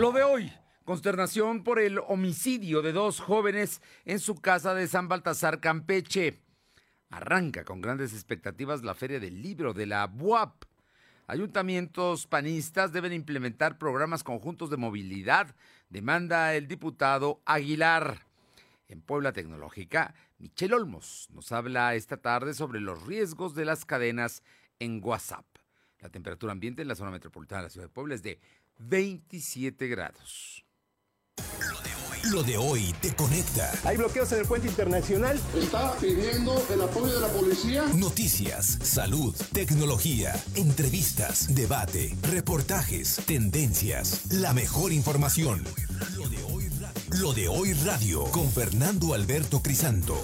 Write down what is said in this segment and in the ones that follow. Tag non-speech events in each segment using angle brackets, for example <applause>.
Lo de hoy, consternación por el homicidio de dos jóvenes en su casa de San Baltasar, Campeche. Arranca con grandes expectativas la Feria del Libro de la BUAP. Ayuntamientos panistas deben implementar programas conjuntos de movilidad, demanda el diputado Aguilar. En Puebla Tecnológica, Michelle Olmos nos habla esta tarde sobre los riesgos de las cadenas en WhatsApp. La temperatura ambiente en la zona metropolitana de la ciudad de Puebla es de 27 grados. Lo de hoy te conecta. Hay bloqueos en el puente internacional. Está pidiendo el apoyo de la policía. Noticias, salud, tecnología, entrevistas, debate, reportajes, tendencias, la mejor información. Lo de hoy radio, Lo de hoy radio con Fernando Alberto Crisanto.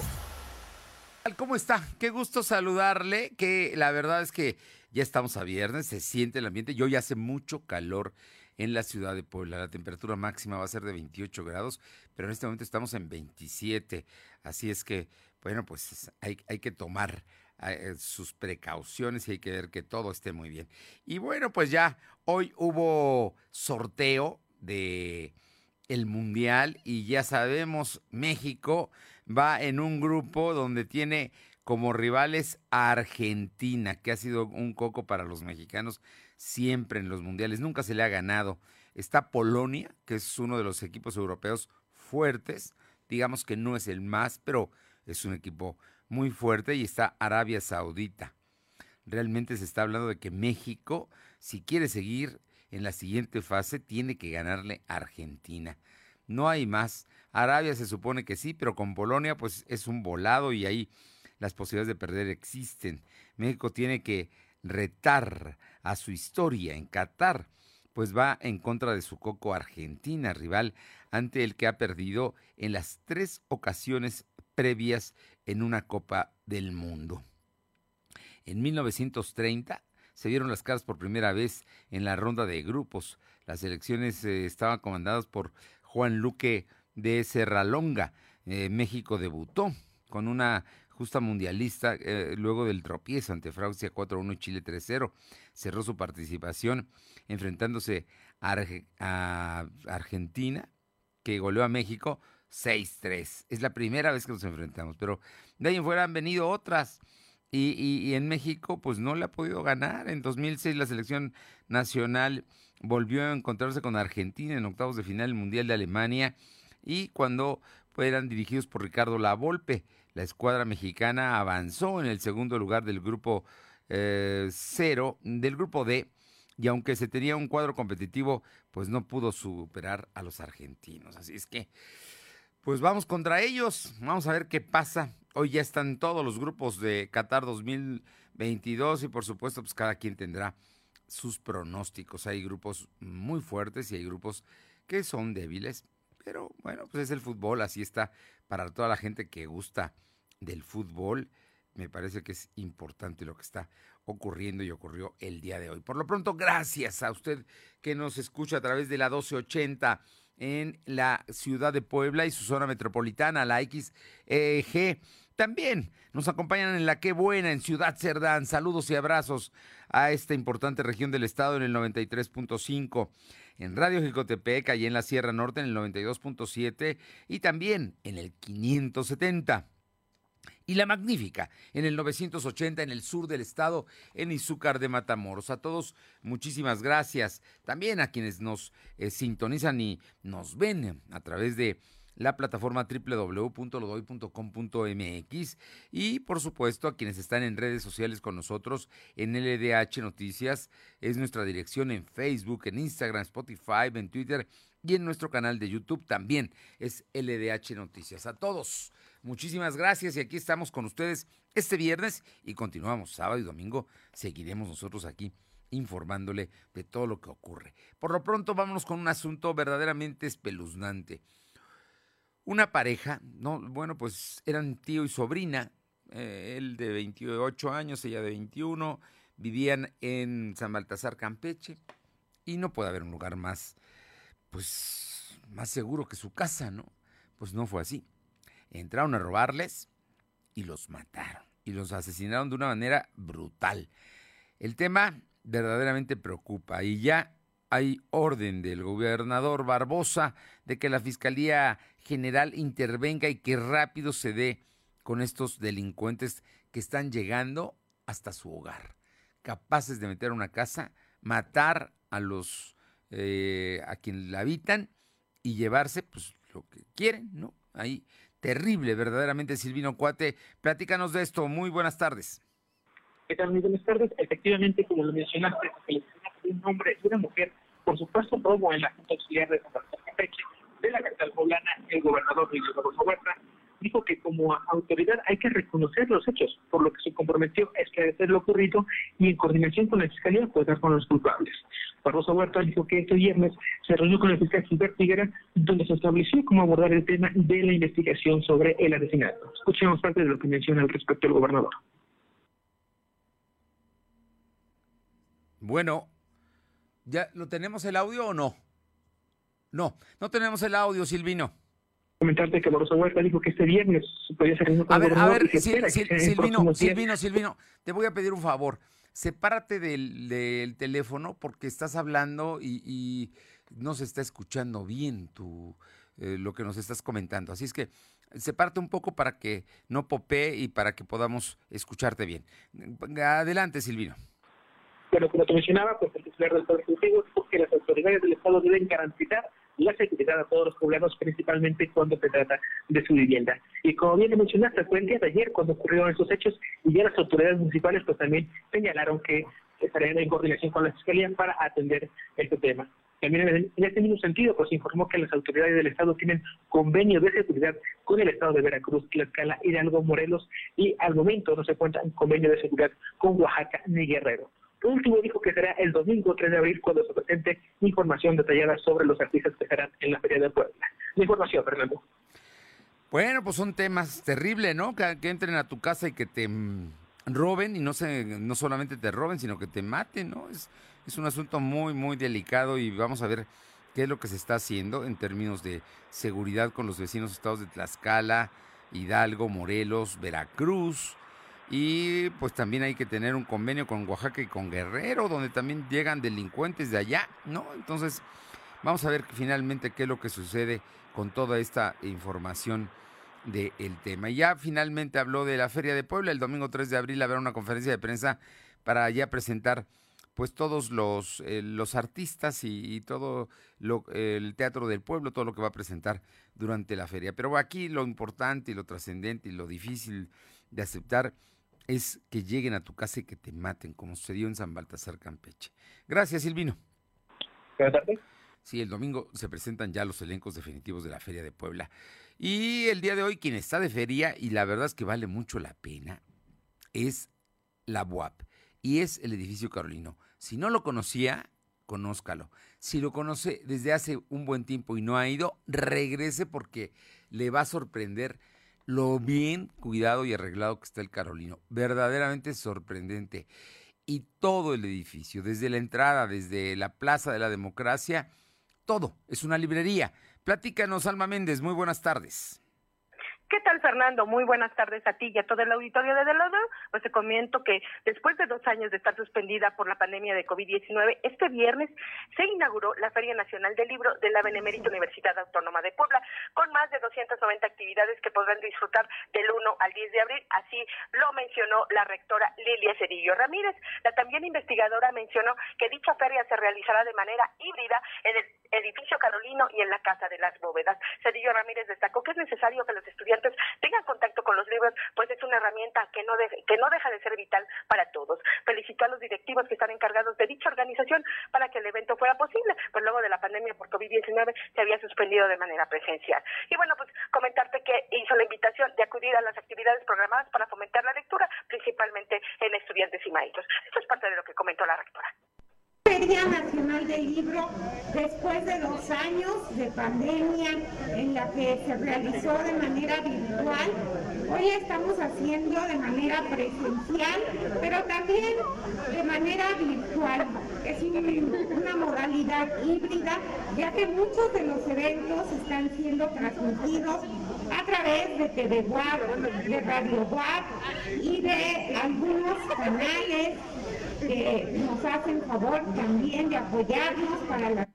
¿Cómo está? Qué gusto saludarle, que la verdad es que ya estamos a viernes, se siente el ambiente, y hoy hace mucho calor en la ciudad de Puebla. La temperatura máxima va a ser de 28 grados, pero en este momento estamos en 27. Así es que, bueno, pues hay, hay que tomar eh, sus precauciones y hay que ver que todo esté muy bien. Y bueno, pues ya hoy hubo sorteo de el Mundial y ya sabemos, México va en un grupo donde tiene como rivales a Argentina, que ha sido un coco para los mexicanos siempre en los mundiales, nunca se le ha ganado. Está Polonia, que es uno de los equipos europeos fuertes, digamos que no es el más, pero es un equipo muy fuerte y está Arabia Saudita. Realmente se está hablando de que México, si quiere seguir en la siguiente fase, tiene que ganarle a Argentina. No hay más. Arabia se supone que sí, pero con Polonia pues es un volado y ahí las posibilidades de perder existen. México tiene que retar a su historia en Qatar, pues va en contra de su coco Argentina, rival ante el que ha perdido en las tres ocasiones previas en una Copa del Mundo. En 1930 se vieron las caras por primera vez en la ronda de grupos. Las elecciones eh, estaban comandadas por Juan Luque de Serralonga. Eh, México debutó con una justa mundialista, eh, luego del tropiezo ante Francia 4-1 y Chile 3-0. Cerró su participación enfrentándose a, Argentina, que goleó a México 6-3. Es la primera vez que nos enfrentamos, pero de ahí en fuera han venido otras. Y, y, en México, pues no le ha podido ganar. En 2006 la selección nacional volvió a encontrarse con Argentina en octavos de final del Mundial de Alemania y cuando eran dirigidos por Ricardo Lavolpe. La escuadra mexicana avanzó en el segundo lugar del grupo eh, cero, del grupo D, y aunque se tenía un cuadro competitivo, pues no pudo superar a los argentinos. Así es que, pues vamos contra ellos, vamos a ver qué pasa. Hoy ya están todos los grupos de Qatar 2022 y por supuesto, pues cada quien tendrá sus pronósticos. Hay grupos muy fuertes y hay grupos que son débiles, pero bueno, pues es el fútbol, así está para toda la gente que gusta del fútbol. Me parece que es importante lo que está ocurriendo y ocurrió el día de hoy. Por lo pronto, gracias a usted que nos escucha a través de la 1280 en la ciudad de Puebla y su zona metropolitana, la XG. También nos acompañan en la Qué Buena, en Ciudad Cerdán. Saludos y abrazos a esta importante región del estado en el 93.5 en Radio Jicotepec, y en la Sierra Norte en el 92.7 y también en el 570. Y la magnífica en el 980 en el sur del estado, en Izúcar de Matamoros. A todos, muchísimas gracias. También a quienes nos eh, sintonizan y nos ven a través de la plataforma www.lodoy.com.mx y por supuesto a quienes están en redes sociales con nosotros en LDH Noticias, es nuestra dirección en Facebook, en Instagram, Spotify, en Twitter y en nuestro canal de YouTube también es LDH Noticias. A todos, muchísimas gracias y aquí estamos con ustedes este viernes y continuamos sábado y domingo, seguiremos nosotros aquí informándole de todo lo que ocurre. Por lo pronto vámonos con un asunto verdaderamente espeluznante. Una pareja, no, bueno, pues eran tío y sobrina, eh, él de 28 años, ella de 21, vivían en San Baltasar, Campeche, y no puede haber un lugar más, pues, más seguro que su casa, ¿no? Pues no fue así. Entraron a robarles y los mataron, y los asesinaron de una manera brutal. El tema verdaderamente preocupa y ya hay orden del gobernador Barbosa de que la Fiscalía General intervenga y que rápido se dé con estos delincuentes que están llegando hasta su hogar, capaces de meter una casa, matar a los eh, a quien la habitan y llevarse pues lo que quieren, ¿no? Ahí terrible, verdaderamente Silvino Cuate. Platícanos de esto. Muy buenas tardes. ¿Qué tal? Muy buenas tardes. Efectivamente, como lo mencionaste, un hombre y una mujer por supuesto robo en la Junta Auxiliar de Santa Campeche de la capital poblana, el gobernador Miguel Barroso Huerta dijo que como autoridad hay que reconocer los hechos, por lo que se comprometió a esclarecer lo ocurrido y en coordinación con la Fiscalía dar con los culpables. Barroso Huerta dijo que este viernes se reunió con el fiscal Gilberto Figuera, donde se estableció cómo abordar el tema de la investigación sobre el asesinato. Escuchemos parte de lo que menciona al respecto el gobernador. Bueno, ¿ya lo tenemos el audio o no? No, no tenemos el audio, Silvino comentarte que Barroso Huerta dijo que este viernes podía ser A ver, a ver, Silvino, Silvino, Silvino, te voy a pedir un favor. Sepárate del, del teléfono porque estás hablando y, no se está escuchando bien tu, eh, lo que nos estás comentando. Así es que sepárate un poco para que no popee y para que podamos escucharte bien. Adelante, Silvino. Bueno, como te mencionaba, pues el titular del Poder Ejecutivo dijo que las autoridades del Estado deben garantizar la seguridad a todos los poblados, principalmente cuando se trata de su vivienda. Y como bien mencionaste, fue el día de ayer cuando ocurrieron esos hechos y ya las autoridades municipales pues también señalaron que estarían en coordinación con la Fiscalía para atender este tema. También en este mismo sentido, pues informó que las autoridades del Estado tienen convenio de seguridad con el Estado de Veracruz, Tlaxcala, Hidalgo, Morelos y al momento no se cuenta en convenio de seguridad con Oaxaca ni Guerrero. Último, dijo que será el domingo 3 de abril cuando se presente información detallada sobre los artistas que estarán en la Feria de Puebla. La información, Fernando. Bueno, pues son temas terribles, ¿no? Que, entren a tu casa y que te mm, roben y no se, no solamente te roben, sino que te maten, ¿no? Es, es un asunto muy, muy delicado y vamos a ver qué es lo que se está haciendo en términos de seguridad con los vecinos estados de Tlaxcala, Hidalgo, Morelos, Veracruz, y pues también hay que tener un convenio con Oaxaca y con Guerrero, donde también llegan delincuentes de allá, ¿no? Entonces, vamos a ver finalmente qué es lo que sucede con toda esta información del tema. Y ya finalmente habló de la Feria de Puebla, el domingo 3 de abril habrá una conferencia de prensa para ya presentar pues todos los, eh, los artistas y, todo lo, el teatro del pueblo, todo lo que va a presentar durante la feria. Pero aquí lo importante y lo trascendente y lo difícil de aceptar es que lleguen a tu casa y que te maten, como sucedió en San Baltasar Campeche. Gracias, Silvino. Buenas tardes. Sí, el domingo se presentan ya los elencos definitivos de la Feria de Puebla. Y el día de hoy, quien está de feria, y la verdad es que vale mucho la pena, es la BUAP. Y es el edificio Carolino. Si no lo conocía, conózcalo. Si lo conoce desde hace un buen tiempo y no ha ido, regrese porque le va a sorprender lo bien cuidado y arreglado que está el Carolino. Verdaderamente sorprendente. Y todo el edificio, desde la entrada, desde la Plaza de la Democracia, todo es una librería. Platícanos, Alma Méndez, muy buenas tardes. ¿Qué tal, Fernando? Muy buenas tardes a ti y a todo el auditorio de Delano. Pues te comento que después de dos años de estar suspendida por la pandemia de COVID-19, este viernes se inauguró la Feria Nacional del Libro de la Benemérita Universidad Autónoma de Puebla, con más de 290 actividades que podrán disfrutar del 1 al 10 de abril. Así lo mencionó la rectora Lilia Cedillo Ramírez. La también investigadora mencionó que dicha feria se realizará de manera híbrida en el edificio Carolino y en la Casa de las Bóvedas. Cedillo Ramírez destacó que es necesario que los estudiantes tengan contacto con los libros, pues es una herramienta que no, que no deja de ser vital para todos. Felicito a los directivos que están encargados de dicha organización para que el evento fuera posible, pues luego de la pandemia por COVID-19 se había suspendido de manera presencial. Y bueno, pues comentarte que hizo la invitación de acudir a las actividades programadas para fomentar la lectura, principalmente en estudiantes y maestros. Esto es parte de lo que comentó la rectora. Feria Nacional del Libro, después de dos años de pandemia en la que se realizó de manera virtual, hoy estamos haciendo de manera presencial, pero también de manera virtual. es una modalidad híbrida, ya que muchos de los eventos están siendo transmitidos a través de TV de Radio WAP y de algunos canales que nos hacen favor también de apoyarnos para la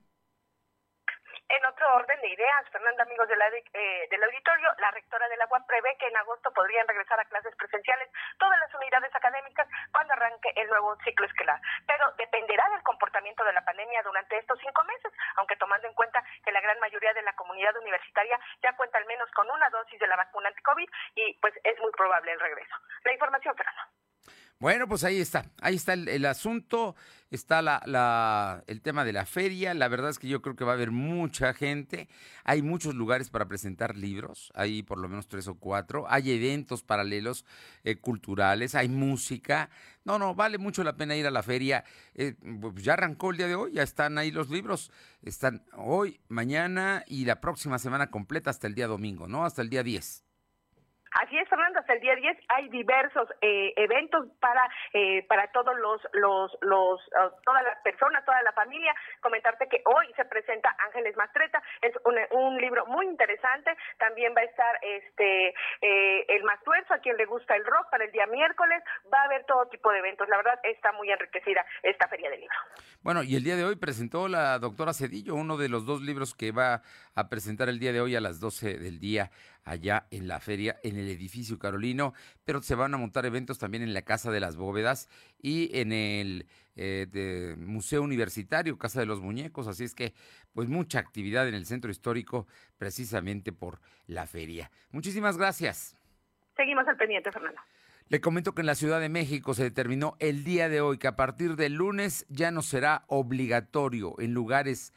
en otro orden de ideas, Fernanda, amigos de la, eh, del auditorio, la rectora de la UAP prevé que en agosto podrían regresar a clases presenciales todas las unidades académicas cuando arranque el nuevo ciclo escolar. Pero dependerá del comportamiento de la pandemia durante estos cinco meses, aunque tomando en cuenta que la gran mayoría de la comunidad universitaria ya cuenta al menos con una dosis de la vacuna anti-COVID y pues es muy probable el regreso. La información, Fernanda. Bueno, pues ahí está, ahí está el, asunto, está la, el tema de la feria, la verdad es que yo creo que va a haber mucha gente, hay muchos lugares para presentar libros, hay por lo menos tres o cuatro, hay eventos paralelos eh, culturales, hay música, no, no, vale mucho la pena ir a la feria, eh, ya arrancó el día de hoy, ya están ahí los libros, están hoy, mañana y la próxima semana completa hasta el día domingo, ¿no? Hasta el día 10. Así es, Hasta el día 10 hay diversos eh, eventos para eh, para todos los los los uh, todas las personas, toda la familia. Comentarte que hoy se presenta Ángeles Mastreta, es un, un libro muy interesante. También va a estar este eh, el Mastuerzo, a quien le gusta el rock para el día miércoles. Va a haber todo tipo de eventos. La verdad está muy enriquecida esta feria del libro. Bueno, y el día de hoy presentó la doctora Cedillo uno de los dos libros que va a presentar el día de hoy a las 12 del día allá en la feria, en el edificio Carolino, pero se van a montar eventos también en la Casa de las Bóvedas y en el eh, Museo Universitario, Casa de los Muñecos, así es que pues mucha actividad en el centro histórico precisamente por la feria. Muchísimas gracias. Seguimos al pendiente, Fernando. Le comento que en la Ciudad de México se determinó el día de hoy que a partir del lunes ya no será obligatorio en lugares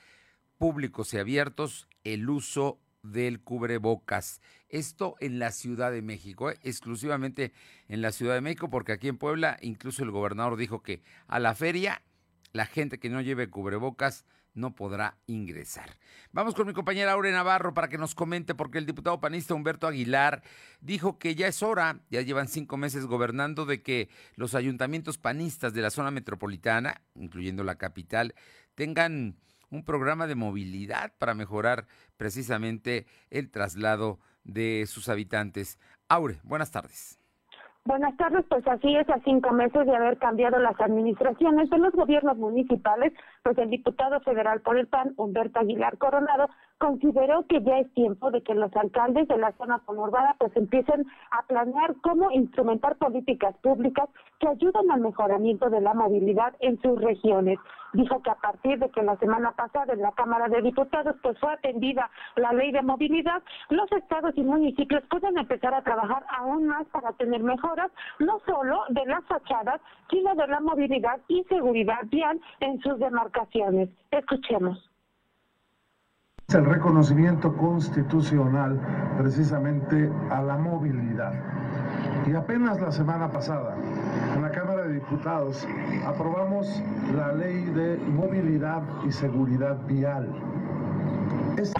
públicos y abiertos el uso del cubrebocas. Esto en la Ciudad de México, ¿eh? exclusivamente en la Ciudad de México, porque aquí en Puebla incluso el gobernador dijo que a la feria la gente que no lleve cubrebocas no podrá ingresar. Vamos con mi compañera Aure Navarro para que nos comente, porque el diputado panista Humberto Aguilar dijo que ya es hora, ya llevan cinco meses gobernando, de que los ayuntamientos panistas de la zona metropolitana, incluyendo la capital, tengan un programa de movilidad para mejorar precisamente el traslado de sus habitantes. Aure, buenas tardes. Buenas tardes, pues así es, a cinco meses de haber cambiado las administraciones de los gobiernos municipales, pues el diputado federal por el PAN, Humberto Aguilar Coronado, consideró que ya es tiempo de que los alcaldes de la zona conurbada pues empiecen a planear cómo instrumentar políticas públicas que ayuden al mejoramiento de la movilidad en sus regiones. Dijo que a partir de que la semana pasada en la Cámara de Diputados pues fue atendida la ley de movilidad, los estados y municipios pueden empezar a trabajar aún más para tener mejoras no solo de las fachadas, sino de la movilidad y seguridad vial en sus demarcaciones. Escuchemos el reconocimiento constitucional precisamente a la movilidad. Y apenas la semana pasada, en la Cámara de Diputados, aprobamos la ley de movilidad y seguridad vial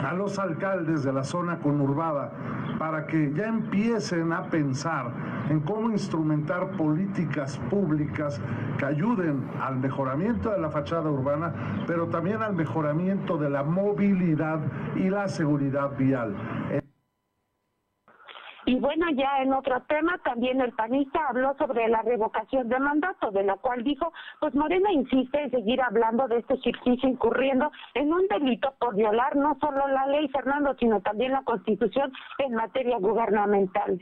a los alcaldes de la zona conurbada para que ya empiecen a pensar en cómo instrumentar políticas públicas que ayuden al mejoramiento de la fachada urbana, pero también al mejoramiento de la movilidad y la seguridad vial. Y bueno, ya en otro tema, también el panista habló sobre la revocación de mandato, de la cual dijo, pues Morena insiste en seguir hablando de este ejercicio incurriendo en un delito por violar no solo la ley, Fernando, sino también la Constitución en materia gubernamental.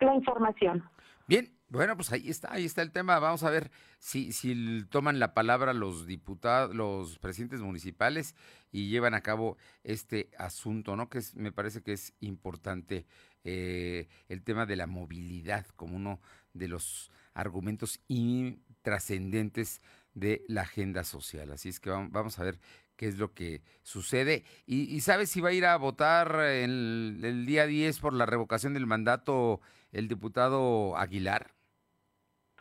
La información. Bien, bueno, pues ahí está, ahí está el tema. Vamos a ver si, si toman la palabra los diputados, los presidentes municipales y llevan a cabo este asunto, ¿no? Que es, me parece que es importante eh, el tema de la movilidad como uno de los argumentos trascendentes de la agenda social. Así es que vamos a ver qué es lo que sucede. ¿Y, sabes si va a ir a votar el, el día 10 por la revocación del mandato el diputado Aguilar?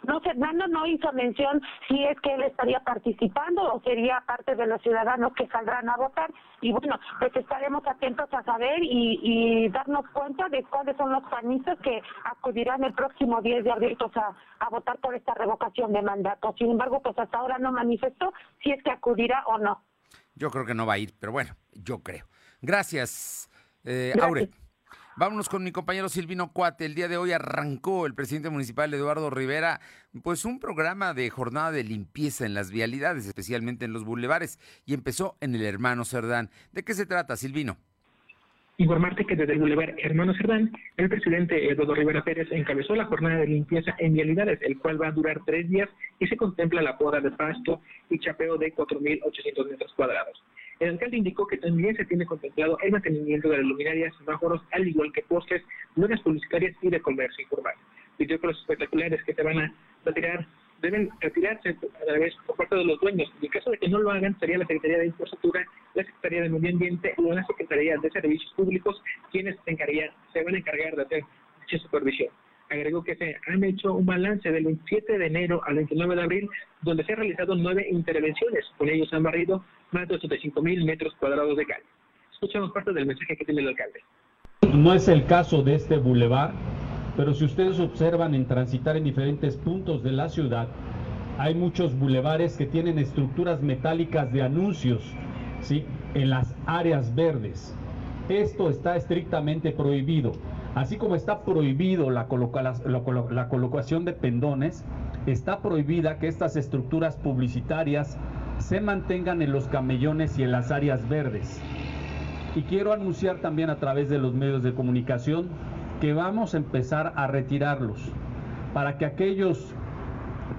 No, Fernando no hizo mención si es que él estaría participando o sería parte de los ciudadanos que saldrán a votar. Y bueno, pues estaremos atentos a saber y, y darnos cuenta de cuáles son los panistas que acudirán el próximo 10 de abril pues, a, a votar por esta revocación de mandato. Sin embargo, pues hasta ahora no manifestó si es que acudirá o no. Yo creo que no va a ir, pero bueno, yo creo. Gracias, eh, Aure. Vámonos con mi compañero Silvino Cuate. El día de hoy arrancó el presidente municipal Eduardo Rivera, pues un programa de jornada de limpieza en las vialidades, especialmente en los bulevares, y empezó en el Hermano Cerdán. ¿De qué se trata, Silvino? Informarte que desde el Boulevard Hermano Cerdán, el presidente Eduardo Rivera Pérez encabezó la jornada de limpieza en vialidades, el cual va a durar tres días y se contempla la poda de pasto y chapeo de 4.800 metros cuadrados. El alcalde indicó que también se tiene contemplado el mantenimiento de las luminarias, semáforos, al igual que postes, lunas publicitarias y de comercio informal. Pidió que los espectaculares que se van a retirar deben retirarse a la vez por parte de los dueños. En el caso de que no lo hagan, sería la Secretaría de Infraestructura, la Secretaría de Medio Ambiente o la Secretaría de Servicios Públicos quienes se, se van a encargar de hacer dicha supervisión agregó que se han hecho un balance del 27 de enero al 29 de abril, donde se han realizado nueve intervenciones. Con ellos han barrido más de 85 mil metros cuadrados de cal. Escuchamos parte del mensaje que tiene el alcalde. No es el caso de este bulevar, pero si ustedes observan en transitar en diferentes puntos de la ciudad, hay muchos bulevares que tienen estructuras metálicas de anuncios, ¿sí? En las áreas verdes. Esto está estrictamente prohibido. Así como está prohibido la, colocación de pendones, está prohibida que estas estructuras publicitarias se mantengan en los camellones y en las áreas verdes. Y quiero anunciar también a través de los medios de comunicación que vamos a empezar a retirarlos para que aquellos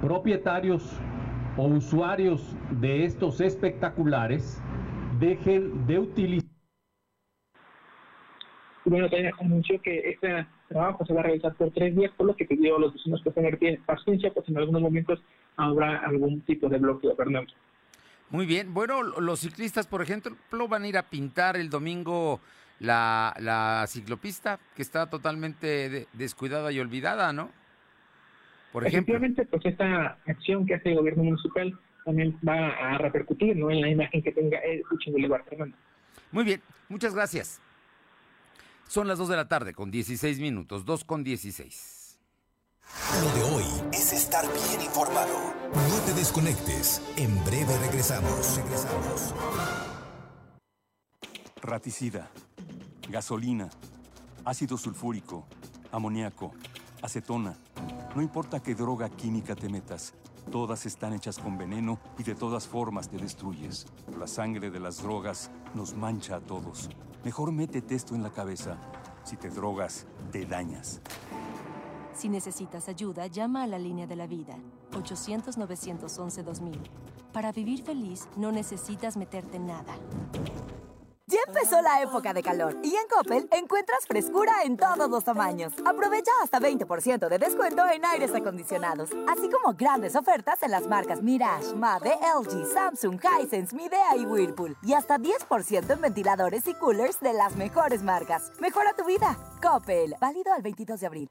propietarios o usuarios de estos espectaculares dejen de utilizar bueno, también anunció que este trabajo se va a realizar por tres días, por lo que pidió a los vecinos que tener paciencia, pues en algunos momentos habrá algún tipo de bloqueo, Fernando. Muy bien. Bueno, los ciclistas, por ejemplo, van a ir a pintar el domingo la, la ciclopista, que está totalmente descuidada y olvidada, ¿no? Por ejemplo. Efectivamente, pues esta acción que hace el gobierno municipal también va a repercutir ¿no? en la imagen que tenga el Boulevard, Fernando. Muy bien, muchas gracias. Son las 2 de la tarde con 16 minutos, 2 con 16. Lo de hoy es estar bien informado. No te desconectes. En breve regresamos. Regresamos. Raticida, gasolina, ácido sulfúrico, amoníaco, acetona. No importa qué droga química te metas, todas están hechas con veneno y de todas formas te destruyes. La sangre de las drogas nos mancha a todos. Mejor métete esto en la cabeza. Si te drogas, te dañas. Si necesitas ayuda, llama a la línea de la vida, 800-911-2000. Para vivir feliz, no necesitas meterte en nada. Ya empezó la época de calor y en Coppel encuentras frescura en todos los tamaños. Aprovecha hasta 20% de descuento en aires acondicionados, así como grandes ofertas en las marcas Mirage, Mave, LG, Samsung, Hisense, Midea y Whirlpool. Y hasta 10% en ventiladores y coolers de las mejores marcas. Mejora tu vida. Coppel. Válido al 22 de abril.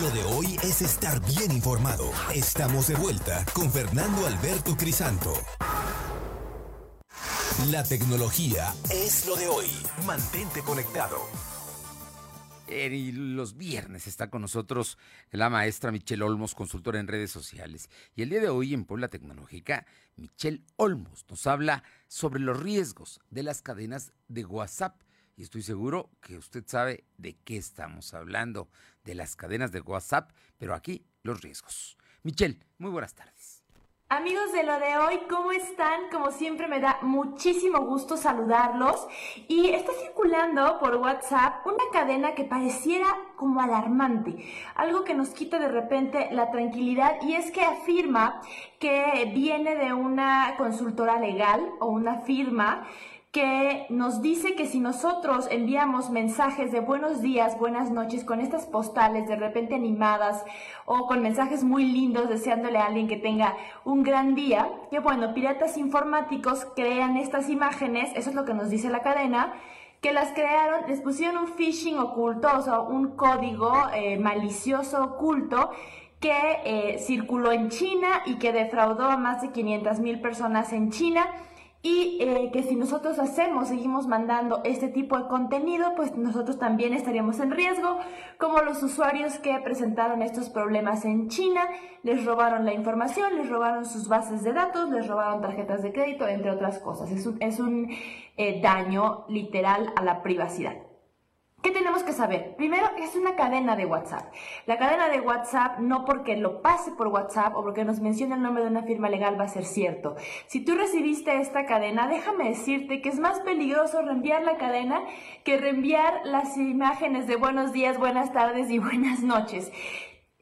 Lo de hoy es estar bien informado. Estamos de vuelta con Fernando Alberto Crisanto. La tecnología es lo de hoy. Mantente conectado. Y los viernes está con nosotros la maestra Michelle Olmos, consultora en redes sociales. Y el día de hoy en Puebla Tecnológica, Michelle Olmos nos habla sobre los riesgos de las cadenas de WhatsApp. Y estoy seguro que usted sabe de qué estamos hablando, de las cadenas de WhatsApp, pero aquí los riesgos. Michelle, muy buenas tardes. Amigos de lo de hoy, ¿cómo están? Como siempre me da muchísimo gusto saludarlos y está circulando por WhatsApp una cadena que pareciera como alarmante, algo que nos quita de repente la tranquilidad y es que afirma que viene de una consultora legal o una firma que nos dice que si nosotros enviamos mensajes de buenos días, buenas noches con estas postales de repente animadas o con mensajes muy lindos deseándole a alguien que tenga un gran día, que bueno, piratas informáticos crean estas imágenes, eso es lo que nos dice la cadena, que las crearon, les pusieron un phishing oculto, o sea, un código eh, malicioso oculto que eh, circuló en China y que defraudó a más de 500 mil personas en China y eh, que si nosotros hacemos, seguimos mandando este tipo de contenido, pues nosotros también estaríamos en riesgo, como los usuarios que presentaron estos problemas en China, les robaron la información, les robaron sus bases de datos, les robaron tarjetas de crédito, entre otras cosas. Es un, es un eh, daño literal a la privacidad. ¿Qué tenemos que saber? Primero, es una cadena de WhatsApp. La cadena de WhatsApp no porque lo pase por WhatsApp o porque nos mencione el nombre de una firma legal va a ser cierto. Si tú recibiste esta cadena, déjame decirte que es más peligroso reenviar la cadena que reenviar las imágenes de buenos días, buenas tardes y <laughs> buenas noches.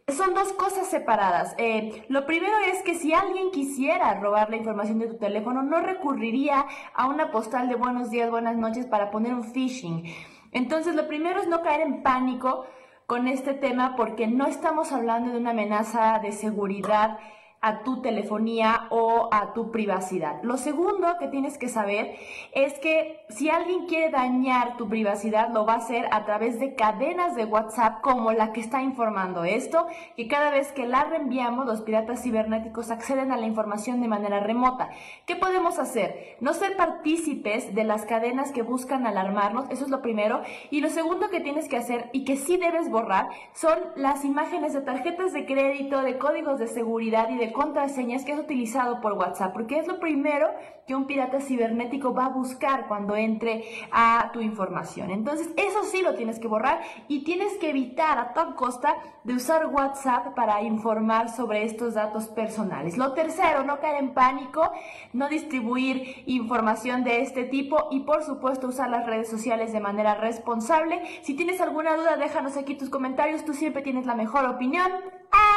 Son dos cosas separadas. Eh, lo primero es que si alguien quisiera robar la información de tu teléfono, no recurriría a una postal de buenos días, buenas noches para poner un phishing. Entonces, lo primero es no caer en pánico con este tema porque no estamos hablando de una amenaza de seguridad a tu telefonía o a tu privacidad. Lo segundo que tienes que saber es que si alguien quiere dañar tu privacidad, lo va a hacer a través de cadenas de WhatsApp como la que está informando esto, que cada vez que la reenviamos, los piratas cibernéticos acceden a la información de manera remota. ¿Qué podemos hacer? No ser partícipes de las cadenas que buscan alarmarnos, eso es lo primero. Y lo segundo que tienes que hacer y que sí debes borrar son las imágenes de tarjetas de crédito, de códigos de seguridad y de contraseñas que es utilizado por WhatsApp, porque es lo primero que un pirata cibernético va a buscar cuando entre a tu información. Entonces, eso sí lo tienes que borrar y tienes que evitar a toda costa de usar WhatsApp para informar sobre estos datos personales. Lo tercero, no caer en pánico, no distribuir información de este tipo y por supuesto usar las redes sociales de manera responsable. Si tienes alguna duda, déjanos aquí tus comentarios, tú siempre tienes la mejor opinión.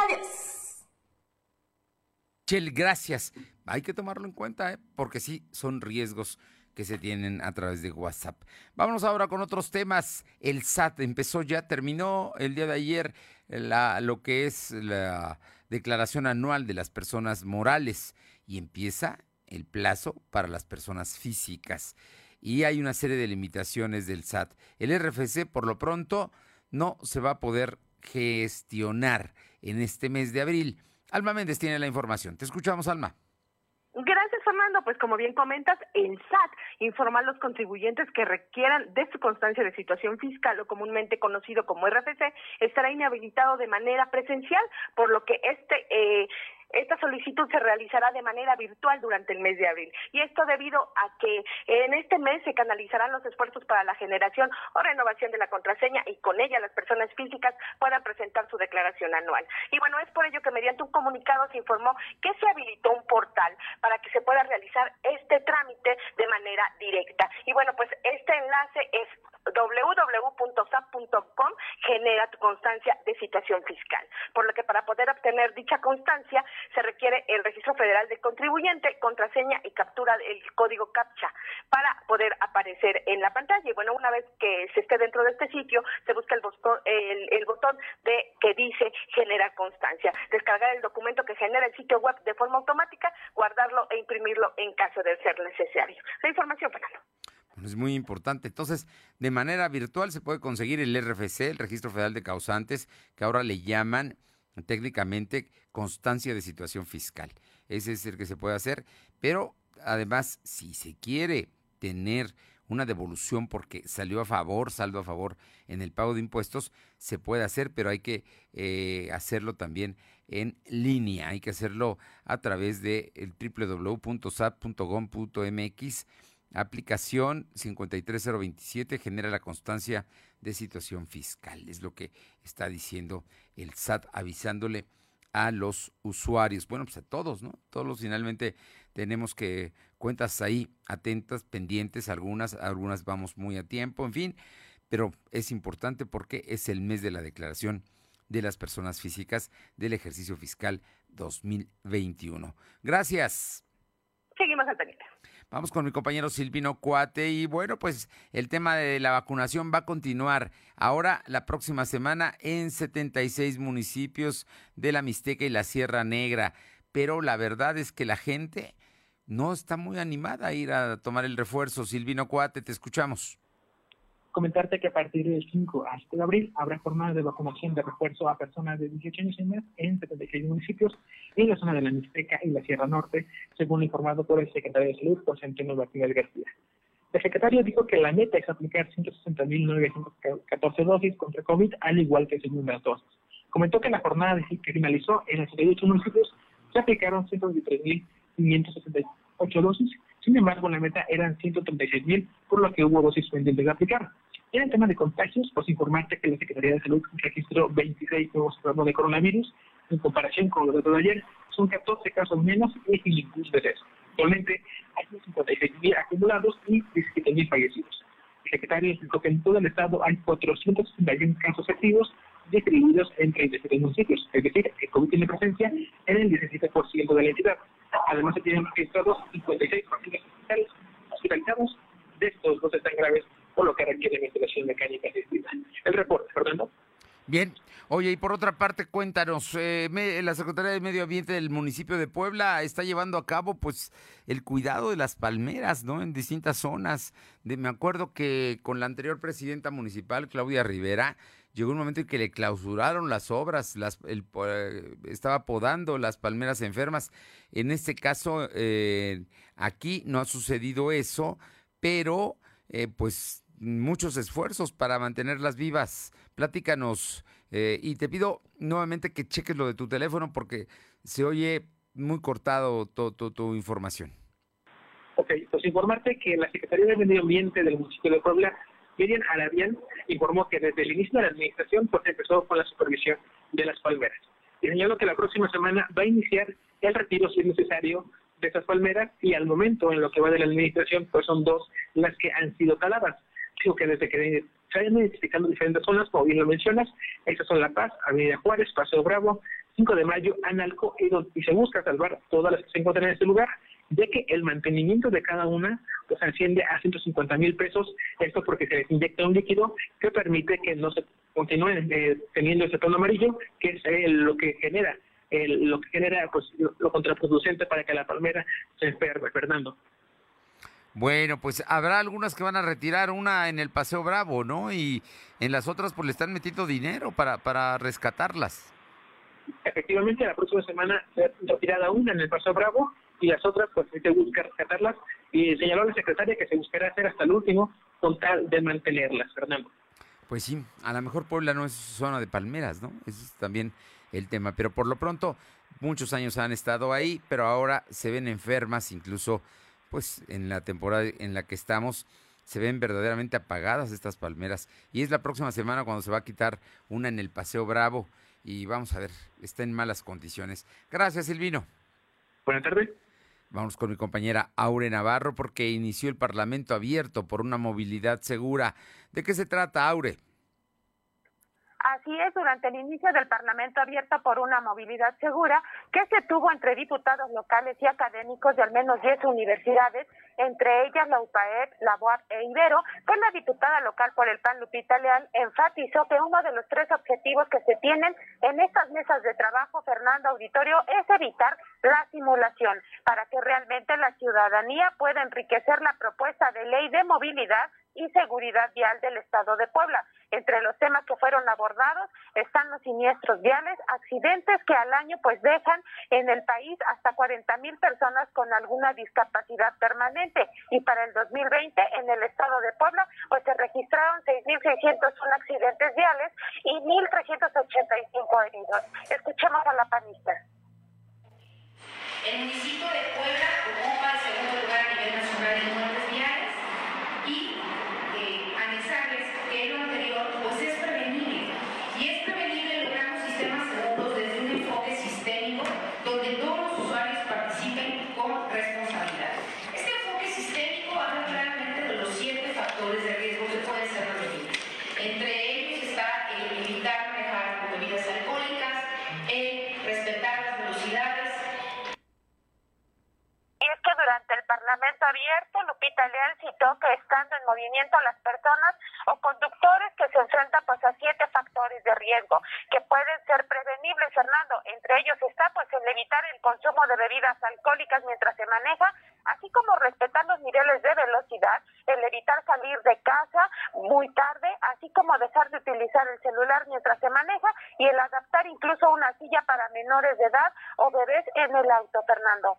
Adiós. Chel, gracias. Hay que tomarlo en cuenta, ¿eh? porque sí, son riesgos que se tienen a través de WhatsApp. Vámonos ahora con otros temas. El SAT empezó ya, terminó el día de ayer la, lo que es la declaración anual de las personas morales y empieza el plazo para las personas físicas. Y hay una serie de limitaciones del SAT. El RFC, por lo pronto, no se va a poder gestionar en este mes de abril Alma Méndez tiene la información. Te escuchamos, Alma. Gracias, Fernando. Pues como bien comentas, el SAT informa a los contribuyentes que requieran de su constancia de situación fiscal o comúnmente conocido como RFC estará inhabilitado de manera presencial, por lo que este eh, esta solicitud se realizará de manera virtual durante el mes de abril. Y esto debido a que en este mes se canalizarán los esfuerzos para la generación o renovación de la contraseña y con ella las personas físicas puedan presentar su declaración anual. Y bueno, es por ello que mediante un comunicado se informó que se habilitó un portal para que se pueda realizar este trámite de manera directa. Y bueno, pues este enlace es www.sap.com genera tu constancia de situación fiscal. Por lo que para poder obtener dicha constancia se requiere el registro federal del contribuyente, contraseña y captura del código CAPTCHA para poder aparecer en la pantalla. Y bueno, una vez que se esté dentro de este sitio, se busca el botón, el, botón de que dice generar constancia. Descargar el documento que genera el sitio web de forma automática, guardarlo e imprimirlo en caso de ser necesario. La información, Fernando. Es muy importante. Entonces, de manera virtual se puede conseguir el RFC, el Registro Federal de Causantes, que ahora le llaman técnicamente constancia de situación fiscal. Ese es el que se puede hacer, pero además, si se quiere tener una devolución porque salió a favor, saldo a favor en el pago de impuestos, se puede hacer, pero hay que eh, hacerlo también en línea. Hay que hacerlo a través de www.sap.gom.mx Aplicación 53027 genera la constancia de situación fiscal. Es lo que está diciendo el SAT avisándole a los usuarios. Bueno, pues a todos, ¿no? Todos finalmente tenemos que cuentas ahí atentas, pendientes, algunas, algunas vamos muy a tiempo, en fin, pero es importante porque es el mes de la declaración de las personas físicas del ejercicio fiscal 2021. Gracias. Seguimos pendiente. Vamos con mi compañero Silvino Cuate y bueno, pues el tema de la vacunación va a continuar ahora la próxima semana en 76 municipios de la Mixteca y la Sierra Negra, pero la verdad es que la gente no está muy animada a ir a tomar el refuerzo. Silvino Cuate, te escuchamos comentarte que a partir del 5 hasta de abril habrá jornadas de vacunación de refuerzo a personas de 18 años y más en 76 municipios en la zona de la Mixteca y la Sierra Norte, según informado por el secretario de Salud, José Antonio Martínez García. El secretario dijo que la meta es aplicar 160.914 dosis contra COVID, al igual que segundas dosis. Comentó que la jornada que finalizó en los 78 municipios se aplicaron 123.568 dosis sin embargo, la meta eran 136 mil, por lo que hubo dosis pendientes de aplicar. En el tema de contagios, pues informarte que la Secretaría de Salud registró 26 nuevos casos de coronavirus. En comparación con los datos de ayer, son 14 casos menos y sin ningún deceso. Actualmente hay 56 mil acumulados y 17 mil fallecidos. El secretario explicó que en todo el estado hay 461 casos activos distribuidos en 37 municipios, es decir, que COVID tiene presencia en el 17% de la entidad. Además, se tienen registrados 56 pacientes hospitalizados, de estos dos están graves, por lo que requieren ventilación mecánica asistida. El reporte, Fernando. Bien. Oye, y por otra parte, cuéntanos, eh, la Secretaría de Medio Ambiente del municipio de Puebla está llevando a cabo, pues, el cuidado de las palmeras, ¿no? En distintas zonas. De, me acuerdo que con la anterior presidenta municipal, Claudia Rivera, llegó un momento en que le clausuraron las obras, las, el, eh, estaba podando las palmeras enfermas. En este caso, eh, aquí no ha sucedido eso, pero eh, pues muchos esfuerzos para mantenerlas vivas. Platícanos y te pido nuevamente que cheques lo de tu teléfono porque se oye muy cortado tu información. Ok, pues informarte que la Secretaría de Medio Ambiente del municipio de Puebla Miriam Arabian informó que desde el inicio de la administración pues empezó con la supervisión de las palmeras. Y señaló que la próxima semana va a iniciar el retiro si es necesario de esas palmeras y al momento en lo que va de la administración pues son dos las que han sido taladas. Digo que desde que se han identificado diferentes zonas, como bien lo mencionas, esas son La Paz, Avenida Juárez, Paseo Bravo, 5 de Mayo, Analco, y se busca salvar todas las que se encuentran en este lugar ya que el mantenimiento de cada una pues asciende a 150 mil pesos, esto porque se les inyecta un líquido que permite que no se continúen eh, teniendo ese tono amarillo, que es eh, lo que genera lo que genera pues lo, contraproducente para que la palmera se enferme, Fernando. Bueno, pues habrá algunas que van a retirar una en el Paseo Bravo, ¿no? Y en las otras pues le están metiendo dinero para, para rescatarlas. Efectivamente, la próxima semana se retirada una en el Paseo Bravo y las otras pues se busca rescatarlas y señaló la secretaria que se buscará hacer hasta el último con tal de mantenerlas, Fernando. Pues sí, a lo mejor Puebla no es zona de palmeras, ¿no? Ese es también el tema, pero por lo pronto muchos años han estado ahí, pero ahora se ven enfermas, incluso pues en la temporada en la que estamos se ven verdaderamente apagadas estas palmeras y es la próxima semana cuando se va a quitar una en el Paseo Bravo y vamos a ver, está en malas condiciones. Gracias, Silvino. Buenas tardes. Vamos con mi compañera Aure Navarro porque inició el Parlamento abierto por una movilidad segura. ¿De qué se trata, Aure? Así es, durante el inicio del Parlamento abierto por una movilidad segura que se tuvo entre diputados locales y académicos de al menos 10 universidades, entre ellas la UPAEP, la UAP e Ibero, pues la diputada local por el PAN Lupita Leal enfatizó que uno de los tres objetivos que se tienen en estas mesas de trabajo, Fernando Auditorio, es evitar la simulación para que realmente la ciudadanía pueda enriquecer la propuesta de ley de movilidad y seguridad vial del Estado de Puebla. Entre los temas que fueron abordados están los siniestros viales, accidentes que al año pues dejan en el país hasta 40 mil personas con alguna discapacidad permanente y para el 2020 en el Estado de Puebla pues se registraron 6.601 accidentes viales y 1.385 heridos. Escuchemos a la panista. El municipio de Puebla abierto, Lupita Leal citó que estando en movimiento las personas o conductores que se enfrentan pues a siete factores de riesgo que pueden ser prevenibles, Fernando. Entre ellos está pues el evitar el consumo de bebidas alcohólicas mientras se maneja, así como respetar los niveles de velocidad, el evitar salir de casa muy tarde, así como dejar de utilizar el celular mientras se maneja y el adaptar incluso una silla para menores de edad o bebés en el auto, Fernando.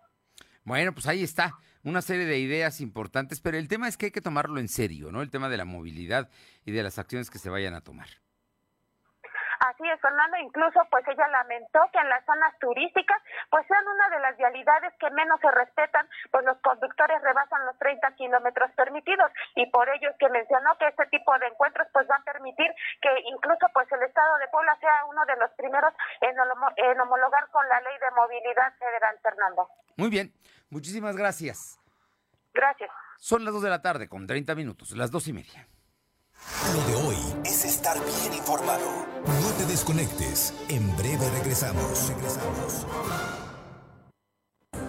Bueno, pues ahí está, una serie de ideas importantes, pero el tema es que hay que tomarlo en serio, ¿no? El tema de la movilidad y de las acciones que se vayan a tomar. Así es, Fernando, incluso pues ella lamentó que en las zonas turísticas pues sean una de las vialidades que menos se respetan, pues los conductores rebasan los 30 kilómetros permitidos y por ello es que mencionó que este tipo de encuentros pues va a permitir que incluso pues el Estado de Puebla sea uno de los primeros en, en homologar con la ley de movilidad federal, Fernando. Muy bien, muchísimas gracias. Gracias. Son las 2 de la tarde con 30 minutos, las dos y media. Lo de hoy es estar bien informado. No te desconectes. En breve regresamos. Regresamos.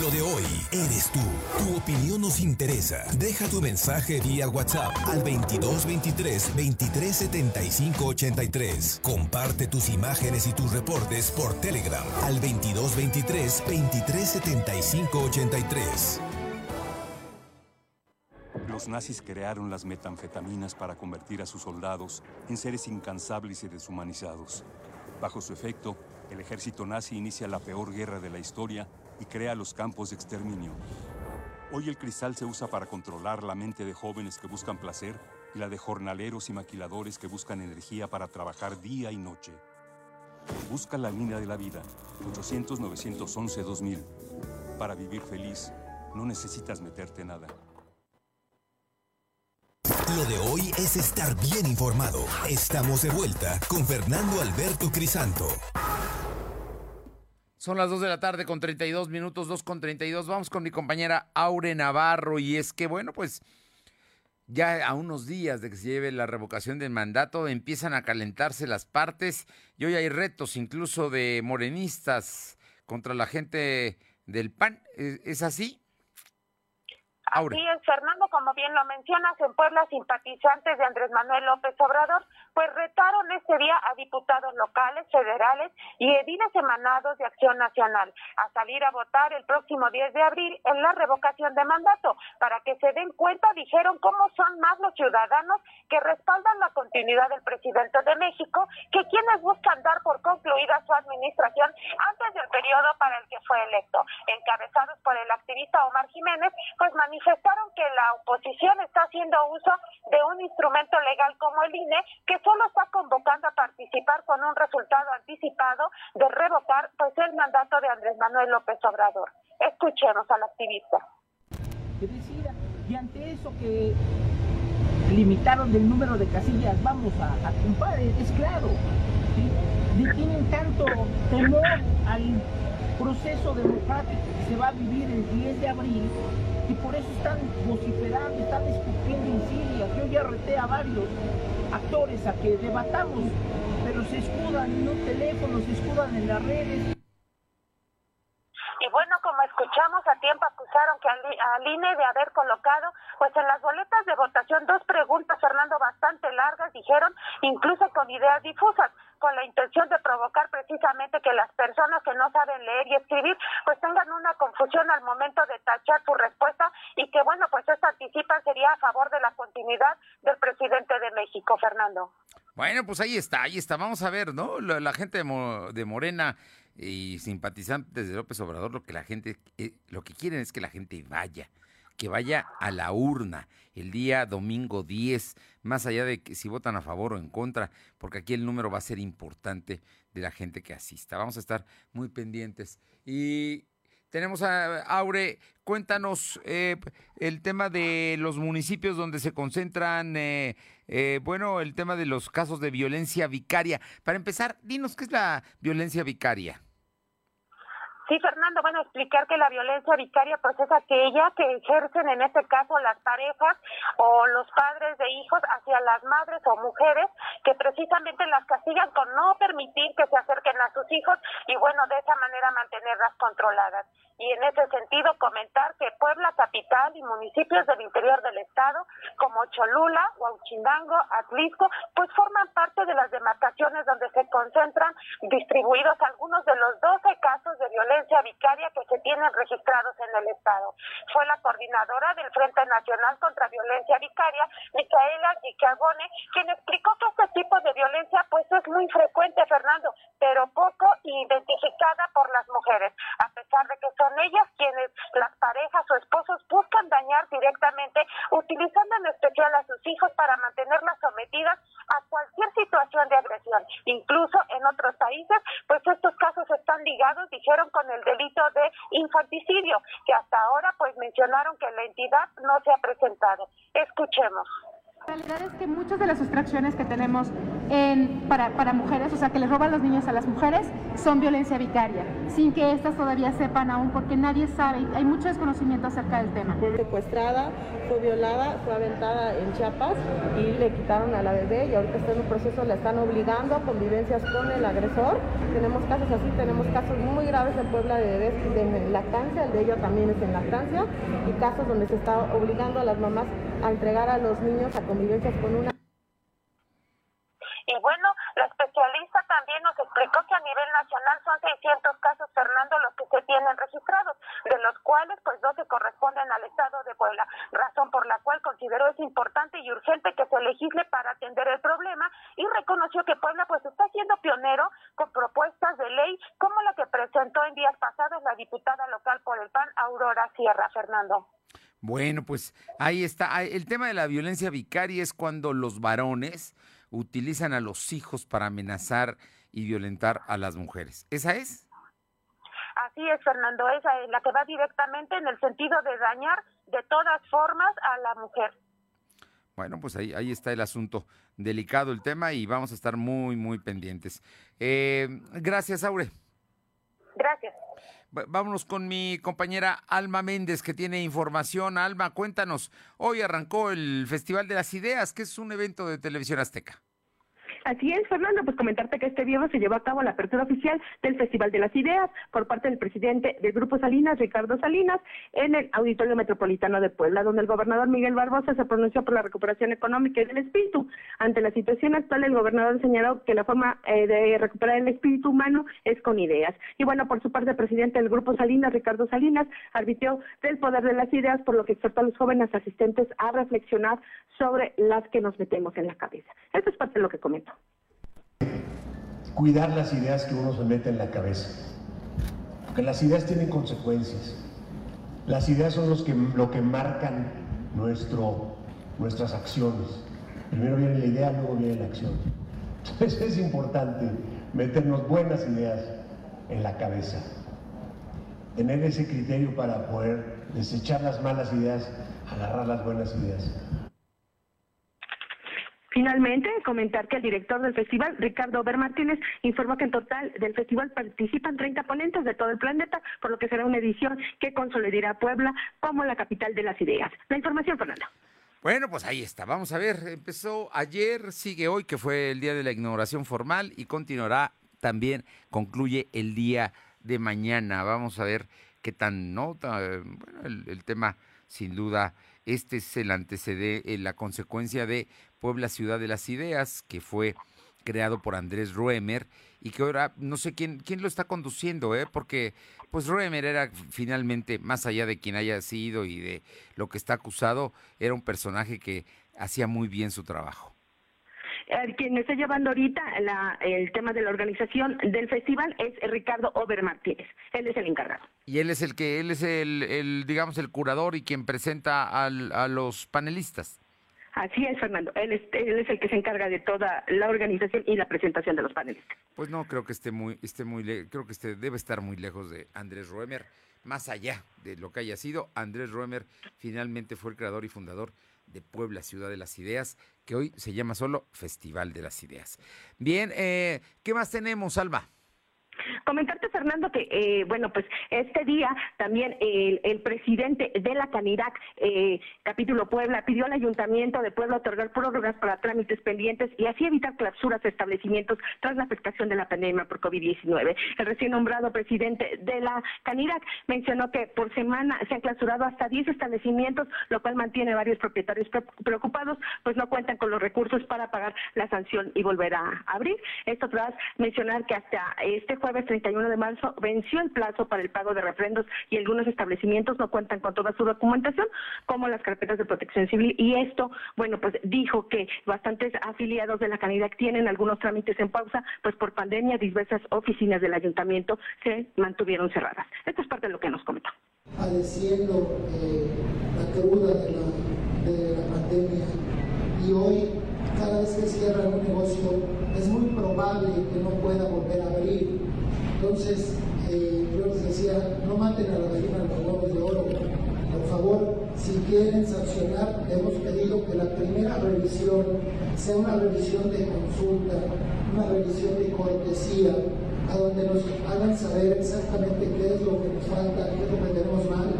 Lo de hoy eres tú. Tu opinión nos interesa. Deja tu mensaje vía WhatsApp al 2223 2375 83. Comparte tus imágenes y tus reportes por Telegram al 2223 2375 83. Los nazis crearon las metanfetaminas para convertir a sus soldados en seres incansables y deshumanizados. Bajo su efecto, el ejército nazi inicia la peor guerra de la historia y crea los campos de exterminio. Hoy el cristal se usa para controlar la mente de jóvenes que buscan placer y la de jornaleros y maquiladores que buscan energía para trabajar día y noche. Busca la línea de la vida, 800-911-2000. Para vivir feliz, no necesitas meterte nada. Lo de hoy es estar bien informado. Estamos de vuelta con Fernando Alberto Crisanto. Son las 2 de la tarde con 32 minutos, 2 con 32. Vamos con mi compañera Aure Navarro y es que, bueno, pues ya a unos días de que se lleve la revocación del mandato empiezan a calentarse las partes y hoy hay retos incluso de morenistas contra la gente del PAN. ¿Es así? Así es, Fernando, como bien lo mencionas, en Puebla simpatizantes de Andrés Manuel López Obrador, pues retaron este día a diputados locales, federales y ediles emanados de Acción Nacional a salir a votar el próximo 10 de abril en la revocación de mandato. Para que se den cuenta, dijeron cómo son más los ciudadanos que respaldan la continuidad del presidente de México que quienes buscan dar por concluida su administración antes del periodo para el que fue electo. Encabezados por el activista Omar Jiménez, pues manifestaron que la oposición está haciendo uso de un instrumento legal como el INE, que solo está convocando a participar con un resultado anticipado de revocar pues el mandato de Andrés Manuel López Obrador. Escuchemos al activista. Y ante eso que limitaron del número de casillas, vamos a, a es claro, ¿sí? tienen tanto temor al proceso democrático que se va a vivir el 10 de abril y por eso están vociferando, están escupiendo en Siria. Yo ya reté a varios actores a que debatamos, pero se escudan en un teléfono, se escudan en las redes. Y bueno, como escuchamos, a tiempo acusaron que al INE de haber colocado, pues en las boletas de votación, dos preguntas, Fernando, bastante largas, dijeron, incluso con ideas difusas con la intención de provocar precisamente que las personas que no saben leer y escribir pues tengan una confusión al momento de tachar su respuesta y que bueno pues esta anticipa sería a favor de la continuidad del presidente de México, Fernando. Bueno, pues ahí está, ahí está. Vamos a ver, ¿no? La, gente de, Morena y simpatizantes de López Obrador, lo que la gente, eh, lo que quieren es que la gente vaya que vaya a la urna el día domingo 10, más allá de que si votan a favor o en contra, porque aquí el número va a ser importante de la gente que asista. Vamos a estar muy pendientes. Y tenemos a Aure. Cuéntanos eh, el tema de los municipios donde se concentran, eh, eh, bueno, el tema de los casos de violencia vicaria. Para empezar, dinos qué es la violencia vicaria. Sí, Fernando, bueno, explicar que la violencia vicaria pues es aquella que ejercen en este caso las parejas o los padres de hijos hacia las madres o mujeres que precisamente las castigan con no permitir que se acerquen a sus hijos y bueno, de esa manera mantenerlas controladas. Y en ese sentido comentar que Puebla capital y municipios del interior del estado como Cholula, Huachinango, Atlisco, pues forman parte de las demarcaciones donde se concentran distribuidos algunos de los 12 casos de violencia vicaria que se tienen registrados en el Estado. Fue la coordinadora del Frente Nacional contra Violencia Vicaria, Micaela Gicagone, quien explicó que este tipo de violencia pues es muy frecuente, Fernando, pero poco identificada por las mujeres, a pesar de que son ellas quienes, las parejas o esposos, buscan dañar directamente, utilizando en especial a sus hijos para mantenerlas sometidas a cualquier situación de agresión. Incluso en otros países, pues estos casos están ligados, dijeron, con el delito de infanticidio, que hasta ahora pues mencionaron que la entidad no se ha presentado. Escuchemos. La realidad es que muchas de las sustracciones que tenemos en, para, para, mujeres, o sea, que les roban los niños a las mujeres, son violencia vicaria, sin que éstas todavía sepan aún, porque nadie sabe, hay mucho desconocimiento acerca del tema. Fue secuestrada, fue violada, fue aventada en Chiapas y le quitaron a la bebé y ahorita está en un proceso, la están obligando a convivencias con el agresor. Tenemos casos así, tenemos casos muy graves en Puebla de bebés de lactancia, el de ella también es en lactancia, y casos donde se está obligando a las mamás a entregar a los niños a convivencias con una y bueno, la especialista también nos explicó que a nivel nacional son 600 casos, Fernando, los que se tienen registrados, de los cuales pues 12 corresponden al estado de Puebla, razón por la cual consideró es importante y urgente que se legisle para atender el problema y reconoció que Puebla pues está siendo pionero con propuestas de ley como la que presentó en días pasados la diputada local por el PAN, Aurora Sierra, Fernando. Bueno, pues ahí está. El tema de la violencia vicaria es cuando los varones utilizan a los hijos para amenazar y violentar a las mujeres. ¿Esa es? Así es, Fernando, esa es la que va directamente en el sentido de dañar de todas formas a la mujer. Bueno, pues ahí, ahí está el asunto. Delicado el tema y vamos a estar muy, muy pendientes. Eh, gracias, Aure. Gracias. Vámonos con mi compañera Alma Méndez, que tiene información. Alma, cuéntanos. Hoy arrancó el Festival de las Ideas, que es un evento de televisión azteca. Así es, Fernando, pues comentarte que este viernes se llevó a cabo la apertura oficial del Festival de las Ideas por parte del presidente del Grupo Salinas, Ricardo Salinas, en el Auditorio Metropolitano de Puebla, donde el gobernador Miguel Barbosa se pronunció por la recuperación económica y del espíritu. Ante la situación actual, el gobernador señaló que la forma eh, de recuperar el espíritu humano es con ideas. Y bueno, por su parte, el presidente del Grupo Salinas, Ricardo Salinas, advirtió del poder de las ideas, por lo que exhortó a los jóvenes asistentes a reflexionar sobre las que nos metemos en la cabeza. Esto es parte de lo que comentó cuidar las ideas que uno se mete en la cabeza. Porque las ideas tienen consecuencias. Las ideas son los que, lo que marcan nuestro, nuestras acciones. Primero viene la idea, luego viene la acción. <laughs> Entonces es importante meternos buenas ideas en la cabeza. Tener ese criterio para poder desechar las malas ideas, agarrar las buenas ideas. Finalmente, comentar que el director del festival, Ricardo Ober Martínez, informó que en total del festival participan 30 ponentes de todo el planeta, por lo que será una edición que consolidará Puebla como la capital de las ideas. La información, Fernando. Bueno, pues ahí está. Vamos a ver, empezó ayer, sigue hoy, que fue el día de la inauguración formal, y continuará también, concluye el día de mañana. Vamos a ver qué tan nota, bueno, el, tema sin duda, este es el antecedente, eh, la consecuencia de Puebla Ciudad de las Ideas, que fue creado por Andrés Roemer y que ahora no sé quién quién lo está conduciendo, ¿eh? porque pues Roemer era finalmente, más allá de quien haya sido y de lo que está acusado, era un personaje que hacía muy bien su trabajo. Quien está llevando ahorita el tema de la organización del festival es Ricardo Ober Martínez. Él es el encargado. Y él es el que, él es el, el digamos, el curador y quien presenta al, a los panelistas. Así es, Fernando. Él es, el que se encarga de toda la organización y la presentación de los panelistas. Pues no creo que esté muy, esté muy, le- creo que esté, debe estar muy lejos de Andrés Roemer, más allá de lo que haya sido. Andrés Roemer finalmente fue el creador y fundador de Puebla, Ciudad de las Ideas, que hoy se llama solo Festival de las Ideas. Bien, eh, ¿qué más tenemos, Alba? Comentarte, Fernando, que, eh, bueno, pues este día también el, el presidente de la Canirac, eh, capítulo Puebla, pidió al Ayuntamiento de Puebla otorgar prórrogas para trámites pendientes y así evitar clausuras de establecimientos tras la afectación de la pandemia por COVID-19. El recién nombrado presidente de la Canirac mencionó que por semana se han clausurado hasta 10 establecimientos, lo cual mantiene varios propietarios pre- preocupados, pues no cuentan con los recursos para pagar la sanción y volver a abrir. Esto tras mencionar que hasta este jueves 31 de marzo venció el plazo para el pago de refrendos y algunos establecimientos no cuentan con toda su documentación, como las carpetas de protección civil. Y esto, bueno, pues dijo que bastantes afiliados de la Canidad tienen algunos trámites en pausa, pues por pandemia diversas oficinas del ayuntamiento se mantuvieron cerradas. Esto es parte de lo que nos comentó. padeciendo eh, la cruda de la pandemia y hoy cada vez que cierran un negocio es muy probable que no pueda volver a abrir. Entonces, eh, yo les decía, no maten a la gallina los huevos de oro. Por favor, si quieren sancionar, hemos pedido que la primera revisión sea una revisión de consulta, una revisión de cortesía, a donde nos hagan saber exactamente qué es lo que nos falta, qué es lo que tenemos mal,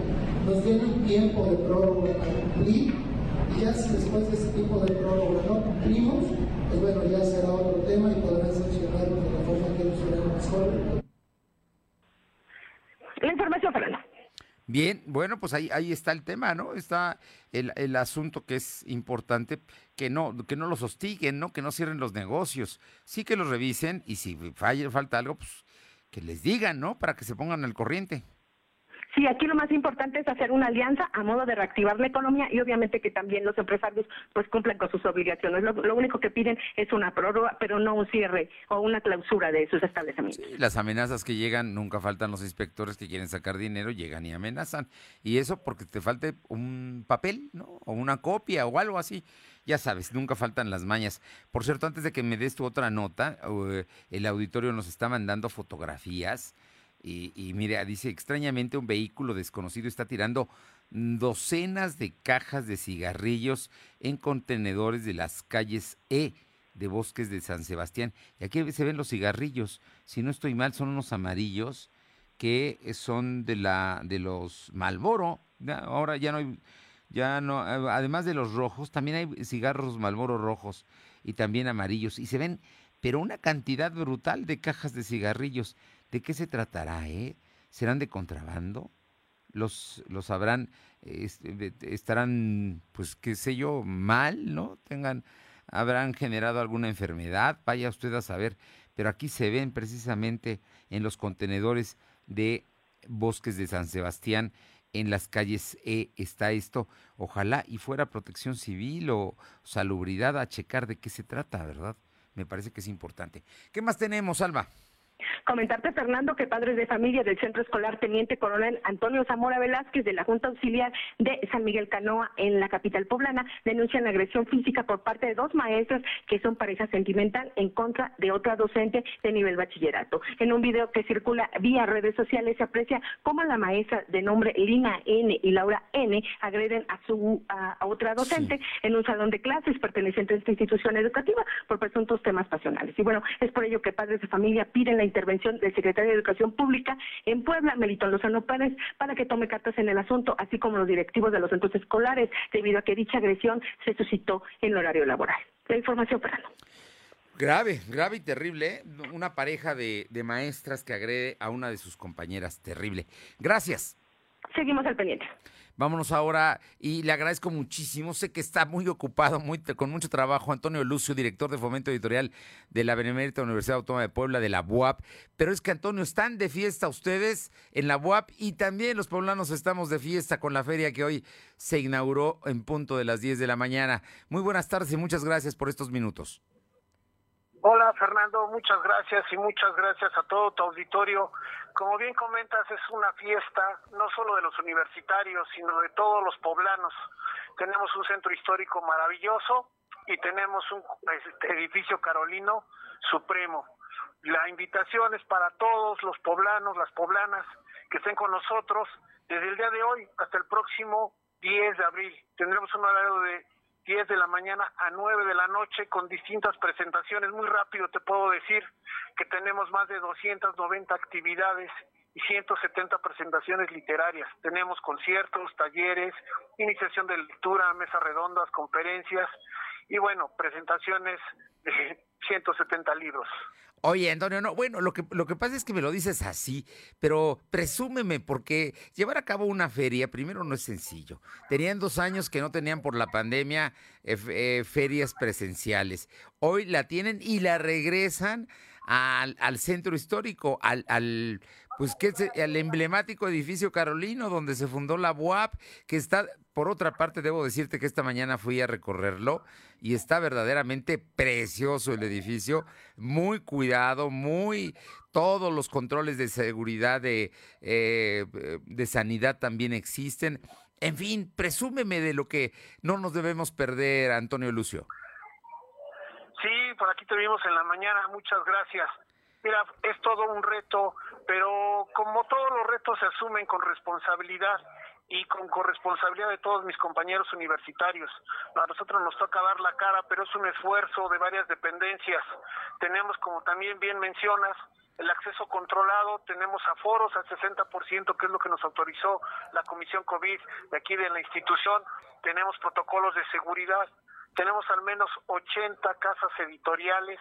nos den tiempo de prórroga para cumplir, ya si después de ese tiempo de prórroga no cumplimos, pues bueno, ya será otro tema y podrán sancionarnos de la forma que nos suene mejor. La información, Fernando. Bien, bueno, pues ahí, ahí está el tema, ¿no? Está el, el asunto que es importante, que no, que no los hostiguen, ¿no? Que no cierren los negocios. Sí que los revisen y si falla, falta algo, pues que les digan, ¿no? Para que se pongan al corriente. Sí, aquí lo más importante es hacer una alianza a modo de reactivar la economía y obviamente que también los empresarios pues cumplan con sus obligaciones. Lo, lo único que piden es una prórroga, pero no un cierre o una clausura de sus establecimientos. Las amenazas que llegan, nunca faltan los inspectores que quieren sacar dinero, llegan y amenazan. Y eso porque te falte un papel, ¿no? O una copia o algo así. Ya sabes, nunca faltan las mañas. Por cierto, antes de que me des tu otra nota, eh, el auditorio nos está mandando fotografías. Y, y mira, dice, extrañamente un vehículo desconocido está tirando docenas de cajas de cigarrillos en contenedores de las calles E de Bosques de San Sebastián. Y aquí se ven los cigarrillos. Si no estoy mal, son unos amarillos que son de la de los Malboro. Ahora ya no hay ya no además de los rojos, también hay cigarros Malboro rojos y también amarillos y se ven pero una cantidad brutal de cajas de cigarrillos. ¿De qué se tratará, eh? ¿Serán de contrabando? Los, los habrán, este, estarán, pues, qué sé yo, mal, ¿no? Tengan, habrán generado alguna enfermedad, vaya usted a saber. Pero aquí se ven precisamente en los contenedores de Bosques de San Sebastián, en las calles E está esto. Ojalá y fuera protección civil o salubridad a checar de qué se trata, ¿verdad? Me parece que es importante. ¿Qué más tenemos, Alba? Comentarte, Fernando, que padres de familia del Centro Escolar Teniente Coronel Antonio Zamora Velázquez de la Junta Auxiliar de San Miguel Canoa en la capital poblana denuncian agresión física por parte de dos maestras que son pareja sentimental en contra de otra docente de nivel bachillerato. En un video que circula vía redes sociales se aprecia cómo la maestra de nombre Lina N y Laura N agreden a su a, a otra docente en un salón de clases perteneciente a esta institución educativa por presuntos temas pasionales. Y bueno, es por ello que padres de familia piden la intervención del secretario de Educación Pública en Puebla, Melitón Lozano Pérez, para que tome cartas en el asunto, así como los directivos de los centros escolares, debido a que dicha agresión se suscitó en el horario laboral. La información, Fernando. Grave, grave y terrible. ¿eh? Una pareja de, de maestras que agrede a una de sus compañeras. Terrible. Gracias. Seguimos al pendiente. Vámonos ahora y le agradezco muchísimo. Sé que está muy ocupado, muy, con mucho trabajo. Antonio Lucio, director de Fomento Editorial de la Benemérita Universidad Autónoma de Puebla, de la BUAP. Pero es que, Antonio, están de fiesta ustedes en la BUAP y también los poblanos estamos de fiesta con la feria que hoy se inauguró en punto de las 10 de la mañana. Muy buenas tardes y muchas gracias por estos minutos. Hola Fernando, muchas gracias y muchas gracias a todo tu auditorio. Como bien comentas, es una fiesta no solo de los universitarios, sino de todos los poblanos. tenemos un centro histórico maravilloso y tenemos un este, edificio carolino supremo. La invitación es para todos los poblanos, las poblanas que estén con nosotros desde el día de hoy hasta el próximo 10 de abril. Tendremos un horario de 10 de la mañana a 9 de la noche con distintas presentaciones. Muy rápido te puedo decir que tenemos más de 290 actividades y 170 presentaciones literarias. Tenemos conciertos, talleres, iniciación de lectura, mesas redondas, conferencias y bueno, presentaciones de 170 libros. Oye, Antonio, no, bueno, lo que, lo que pasa es que me lo dices así, pero presúmeme, porque llevar a cabo una feria, primero no es sencillo. Tenían dos años que no tenían por la pandemia eh, eh, ferias presenciales. Hoy la tienen y la regresan al, al centro histórico, al, al pues que es el emblemático edificio carolino donde se fundó la UAP, que está, por otra parte, debo decirte que esta mañana fui a recorrerlo y está verdaderamente precioso el edificio, muy cuidado, muy todos los controles de seguridad de, eh, de sanidad también existen. En fin, presúmeme de lo que no nos debemos perder, Antonio Lucio. Sí, por aquí te vimos en la mañana, muchas gracias. Mira, es todo un reto, pero como todos los retos se asumen con responsabilidad y con corresponsabilidad de todos mis compañeros universitarios. A nosotros nos toca dar la cara, pero es un esfuerzo de varias dependencias. Tenemos, como también bien mencionas, el acceso controlado, tenemos aforos al 60%, que es lo que nos autorizó la Comisión COVID de aquí de la institución, tenemos protocolos de seguridad, tenemos al menos 80 casas editoriales,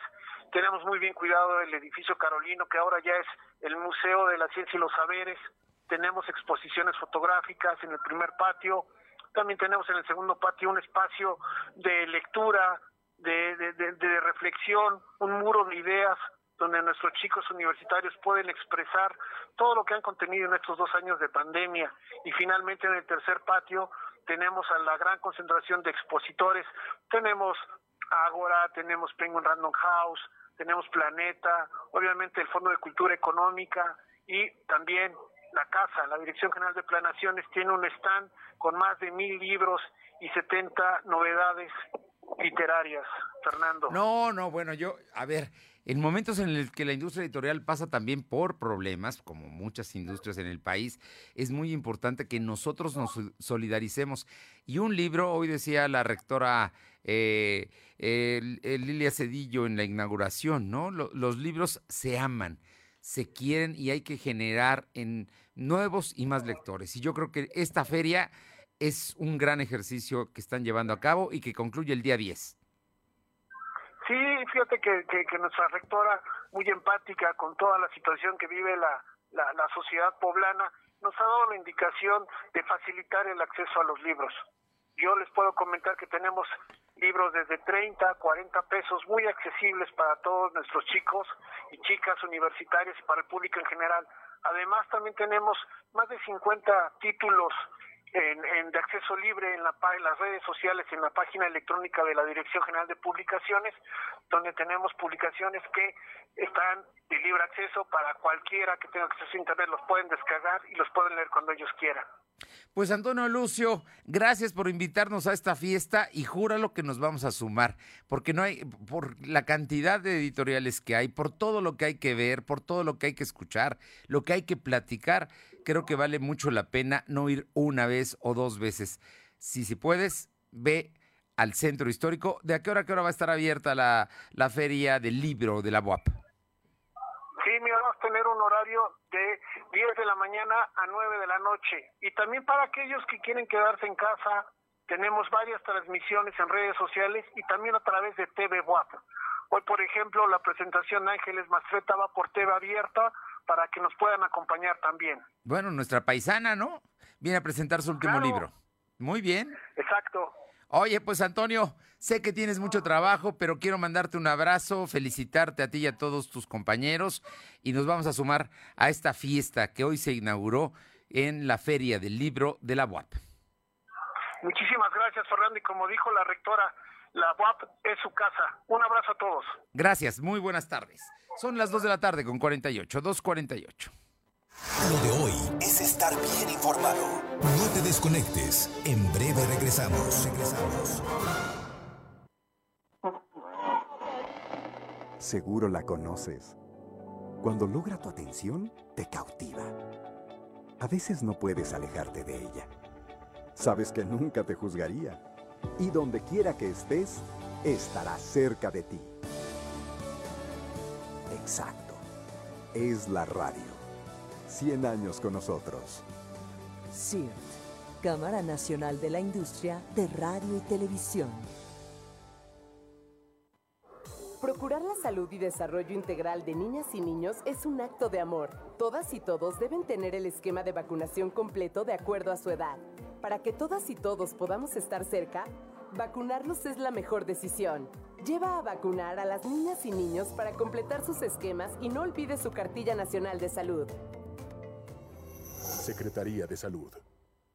tenemos muy bien cuidado el edificio Carolino, que ahora ya es el Museo de la Ciencia y los Saberes, tenemos exposiciones fotográficas en el primer patio, también tenemos en el segundo patio un espacio de lectura, de, reflexión, un muro de ideas donde nuestros chicos universitarios pueden expresar todo lo que han contenido en estos dos años de pandemia. Y finalmente en el tercer patio tenemos a la gran concentración de expositores, tenemos Agora, tenemos Penguin Random House, tenemos Planeta, obviamente el Fondo de Cultura Económica y también la Casa, la Dirección General de Planaciones, tiene un stand con más de mil libros y 70 novedades literarias, Fernando. No, no, bueno, yo, a ver, en momentos en el que la industria editorial pasa también por problemas, como muchas industrias en el país, es muy importante que nosotros nos solidaricemos. Y un libro, hoy decía la rectora eh, Lilia Cedillo en la inauguración, ¿no? los libros se aman, se quieren y hay que generar en nuevos y más lectores. Y yo creo que esta feria es un gran ejercicio que están llevando a cabo y que concluye el día 10. Sí, fíjate que, que, nuestra rectora, muy empática con toda la situación que vive la, la, la sociedad poblana, nos ha dado la indicación de facilitar el acceso a los libros. Yo les puedo comentar que tenemos libros desde 30, 40 pesos, muy accesibles para todos nuestros chicos y chicas universitarias y para el público en general. Además, también tenemos más de 50 títulos en, de acceso libre en, la, en las redes sociales, en la página electrónica de la Dirección General de Publicaciones, donde tenemos publicaciones que están de libre acceso para cualquiera que tenga acceso a Internet, los pueden descargar y los pueden leer cuando ellos quieran. Pues Antonio Lucio, gracias por invitarnos a esta fiesta y júralo que nos vamos a sumar, porque no hay, por la cantidad de editoriales que hay, por todo lo que hay que ver, por todo lo que hay que escuchar, lo que hay que platicar, creo que vale mucho la pena no ir una vez o dos veces. Si, si puedes, ve al centro histórico. ¿De a qué hora, a qué hora va a estar abierta la, la feria del libro de la UAP? Sí, mira, vamos a tener un horario de 10 de la mañana a 9 de la noche. Y también para aquellos que quieren quedarse en casa, tenemos varias transmisiones en redes sociales y también a través de TV WAP. Hoy, por ejemplo, la presentación Ángeles Mastreta va por TV abierta para que nos puedan acompañar también. Bueno, nuestra paisana, ¿no? Viene a presentar su último libro. Muy bien. Exacto. Oye, pues Antonio, sé que tienes mucho trabajo, pero quiero mandarte un abrazo, felicitarte a ti y a todos tus compañeros y nos vamos a sumar a esta fiesta que hoy se inauguró en la Feria del Libro de la UAP. Muchísimas gracias, Fernando, y como dijo la rectora, la UAP es su casa. Un abrazo a todos. Gracias, muy buenas tardes. Son las 2 de la tarde con 48, 2.48. Lo de hoy es estar bien informado. No te desconectes. En breve regresamos. Regresamos. Seguro la conoces. Cuando logra tu atención, te cautiva. A veces no puedes alejarte de ella. Sabes que nunca te juzgaría. Y donde quiera que estés, estará cerca de ti. Exacto. Es la radio. 100 años con nosotros. CIRT, Cámara Nacional de la Industria de Radio y Televisión. Procurar la salud y desarrollo integral de niñas y niños es un acto de amor. Todas y todos deben tener el esquema de vacunación completo de acuerdo a su edad. Para que todas y todos podamos estar cerca, vacunarlos es la mejor decisión. Lleva a vacunar a las niñas y niños para completar sus esquemas y no olvide su cartilla nacional de salud. Secretaría de Salud.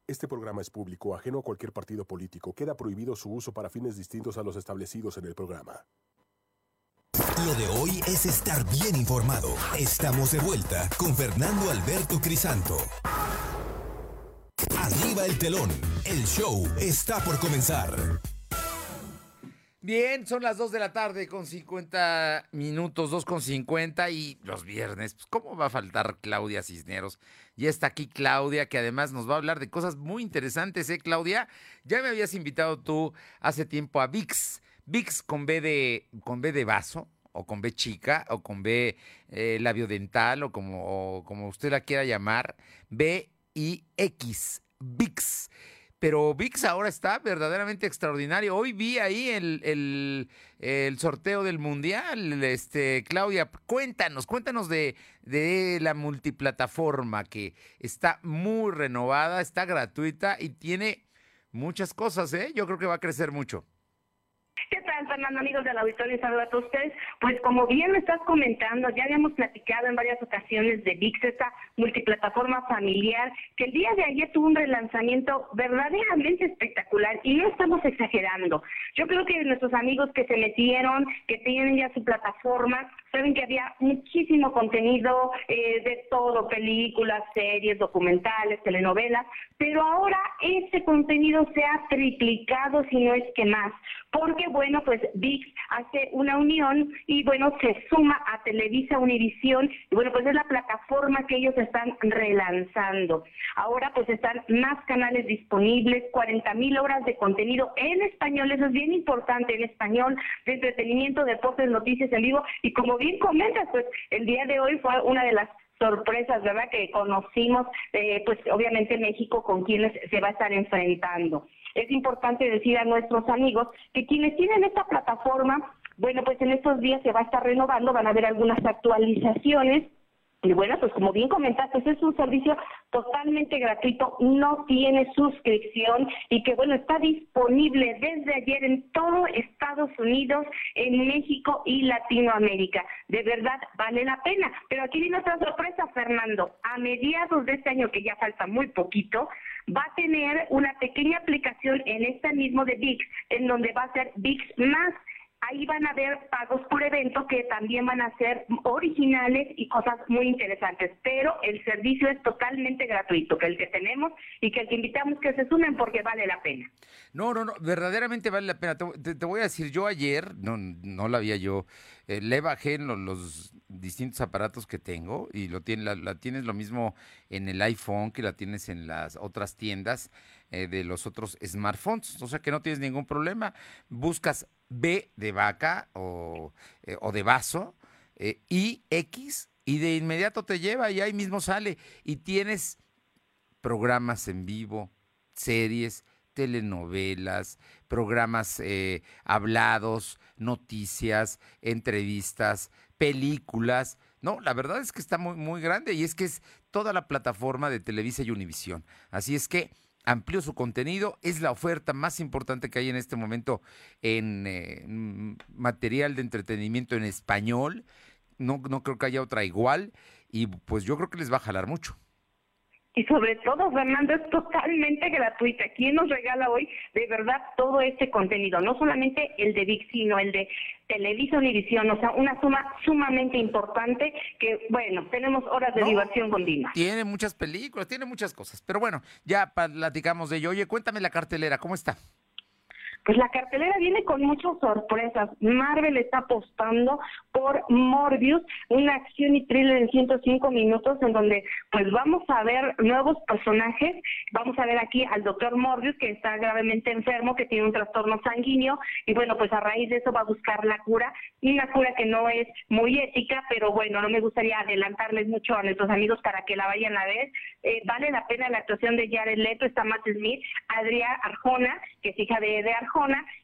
Este programa es público, ajeno a cualquier partido político. Queda prohibido su uso para fines distintos a los establecidos en el programa. Lo de hoy es estar bien informado. Estamos de vuelta con Fernando Alberto Crisanto. Arriba el telón. El show está por comenzar. Bien, son las 2 de la tarde con 50 minutos, 2 con 50 y los viernes, pues ¿cómo va a faltar Claudia Cisneros? Ya está aquí Claudia, que además nos va a hablar de cosas muy interesantes, ¿eh, Claudia? Ya me habías invitado tú hace tiempo a VIX, VIX con B de, con B de vaso, o con B chica, o con B eh, labiodental, o como, o como usted la quiera llamar, B-I-X, VIX pero VIX ahora está verdaderamente extraordinario. Hoy vi ahí el, el, el, sorteo del Mundial. Este, Claudia, cuéntanos, cuéntanos de, de la multiplataforma que está muy renovada, está gratuita y tiene muchas cosas, ¿eh? Yo creo que va a crecer mucho. ¿Qué tal, Fernando, amigos del auditorio? Saludos a todos ustedes. Pues como bien me estás comentando, ya habíamos platicado en varias ocasiones de VIX, esta multiplataforma familiar, que el día de ayer tuvo un relanzamiento verdaderamente espectacular y no estamos exagerando. Yo creo que nuestros amigos que se metieron, que tienen ya su plataforma, saben que había muchísimo contenido eh, de todo, películas, series, documentales, telenovelas, pero ahora ese contenido se ha triplicado, si no es que más, porque bueno, pues VIX hace una unión y bueno, se suma a Televisa Univisión y bueno, pues es la plataforma que ellos están relanzando. Ahora pues están más canales disponibles, 40 mil horas de contenido en español, eso es bien importante, en español, de entretenimiento, deportes, noticias en vivo y como bien comentas, pues el día de hoy fue una de las sorpresas, ¿verdad? Que conocimos, eh, pues obviamente México con quienes se va a estar enfrentando. Es importante decir a nuestros amigos que quienes tienen esta plataforma, bueno, pues en estos días se va a estar renovando, van a haber algunas actualizaciones y bueno, pues como bien comentaste, es un servicio totalmente gratuito, no tiene suscripción y que bueno, está disponible desde ayer en todo Estados Unidos, en México y Latinoamérica. De verdad, vale la pena. Pero aquí viene otra sorpresa, Fernando. A mediados de este año, que ya falta muy poquito, va a tener una pequeña aplicación en este mismo de VIX, en donde va a ser VIX más ahí van a haber pagos por evento que también van a ser originales y cosas muy interesantes, pero el servicio es totalmente gratuito, que el que tenemos y que el que invitamos que se sumen porque vale la pena. No, no, no, verdaderamente vale la pena. Te, voy a decir, yo ayer, no, no la había yo, eh, le bajé en los, distintos aparatos que tengo y lo la, tienes lo mismo en el iPhone que la tienes en las otras tiendas eh, de los otros smartphones, o sea que no tienes ningún problema. Buscas B de vaca o, eh, o de vaso, y X, y de inmediato te lleva y ahí mismo sale. Y tienes programas en vivo, series, telenovelas, programas eh, hablados, noticias, entrevistas, películas. No, la verdad es que está muy, muy grande y es que es toda la plataforma de Televisa y Univisión. Así es que amplió su contenido, es la oferta más importante que hay en este momento en eh, material de entretenimiento en español. No, no creo que haya otra igual y pues yo creo que les va a jalar mucho. Y sobre todo, Fernando, es totalmente gratuita. ¿Quién nos regala hoy de verdad todo este contenido? No solamente el de VIX, sino el de Televisa Univisión, o sea, una suma sumamente importante que, bueno, tenemos horas de diversión continua. Tiene muchas películas, tiene muchas cosas, pero bueno, ya platicamos de ello. Oye, cuéntame la cartelera, ¿cómo está? Pues la cartelera viene con muchas sorpresas. Marvel está apostando por Morbius, una acción y thriller en 105 minutos en donde pues vamos a ver nuevos personajes. Vamos a ver aquí al doctor Morbius que está gravemente enfermo, que tiene un trastorno sanguíneo y bueno, pues a raíz de eso va a buscar la cura, una cura que no es muy ética, pero bueno, no me gustaría adelantarles mucho a nuestros amigos para que la vayan a ver. Eh, vale la pena la actuación de Jared Leto, está Matt Smith, Adriana Arjona, que es hija de, de Arjona,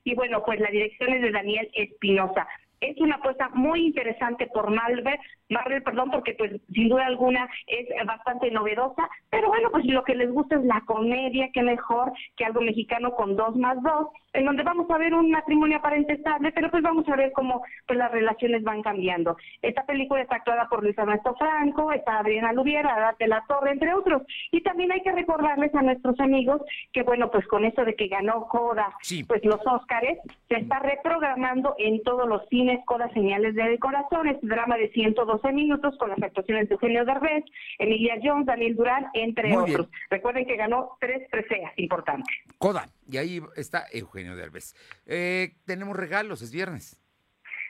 y bueno, pues la dirección es de Daniel Espinosa es una apuesta muy interesante por Marvel, Marvel, perdón, porque pues sin duda alguna es bastante novedosa, pero bueno, pues lo que les gusta es la comedia, qué mejor que algo mexicano con dos más dos, en donde vamos a ver un matrimonio aparente estable, pero pues vamos a ver cómo pues las relaciones van cambiando. Esta película está actuada por Luis Ernesto Franco, está Adriana Lubiera, Adate La Torre, entre otros. Y también hay que recordarles a nuestros amigos que bueno, pues con esto de que ganó Coda, pues los Óscares, se está reprogramando en todos los cines Coda Señales de Corazón, este drama de 112 minutos con las actuaciones de Eugenio Derbez, Emilia Jones, Daniel Durán, entre otros. Recuerden que ganó tres preseas importantes. Coda, y ahí está Eugenio Derbez. Eh, tenemos regalos, es viernes.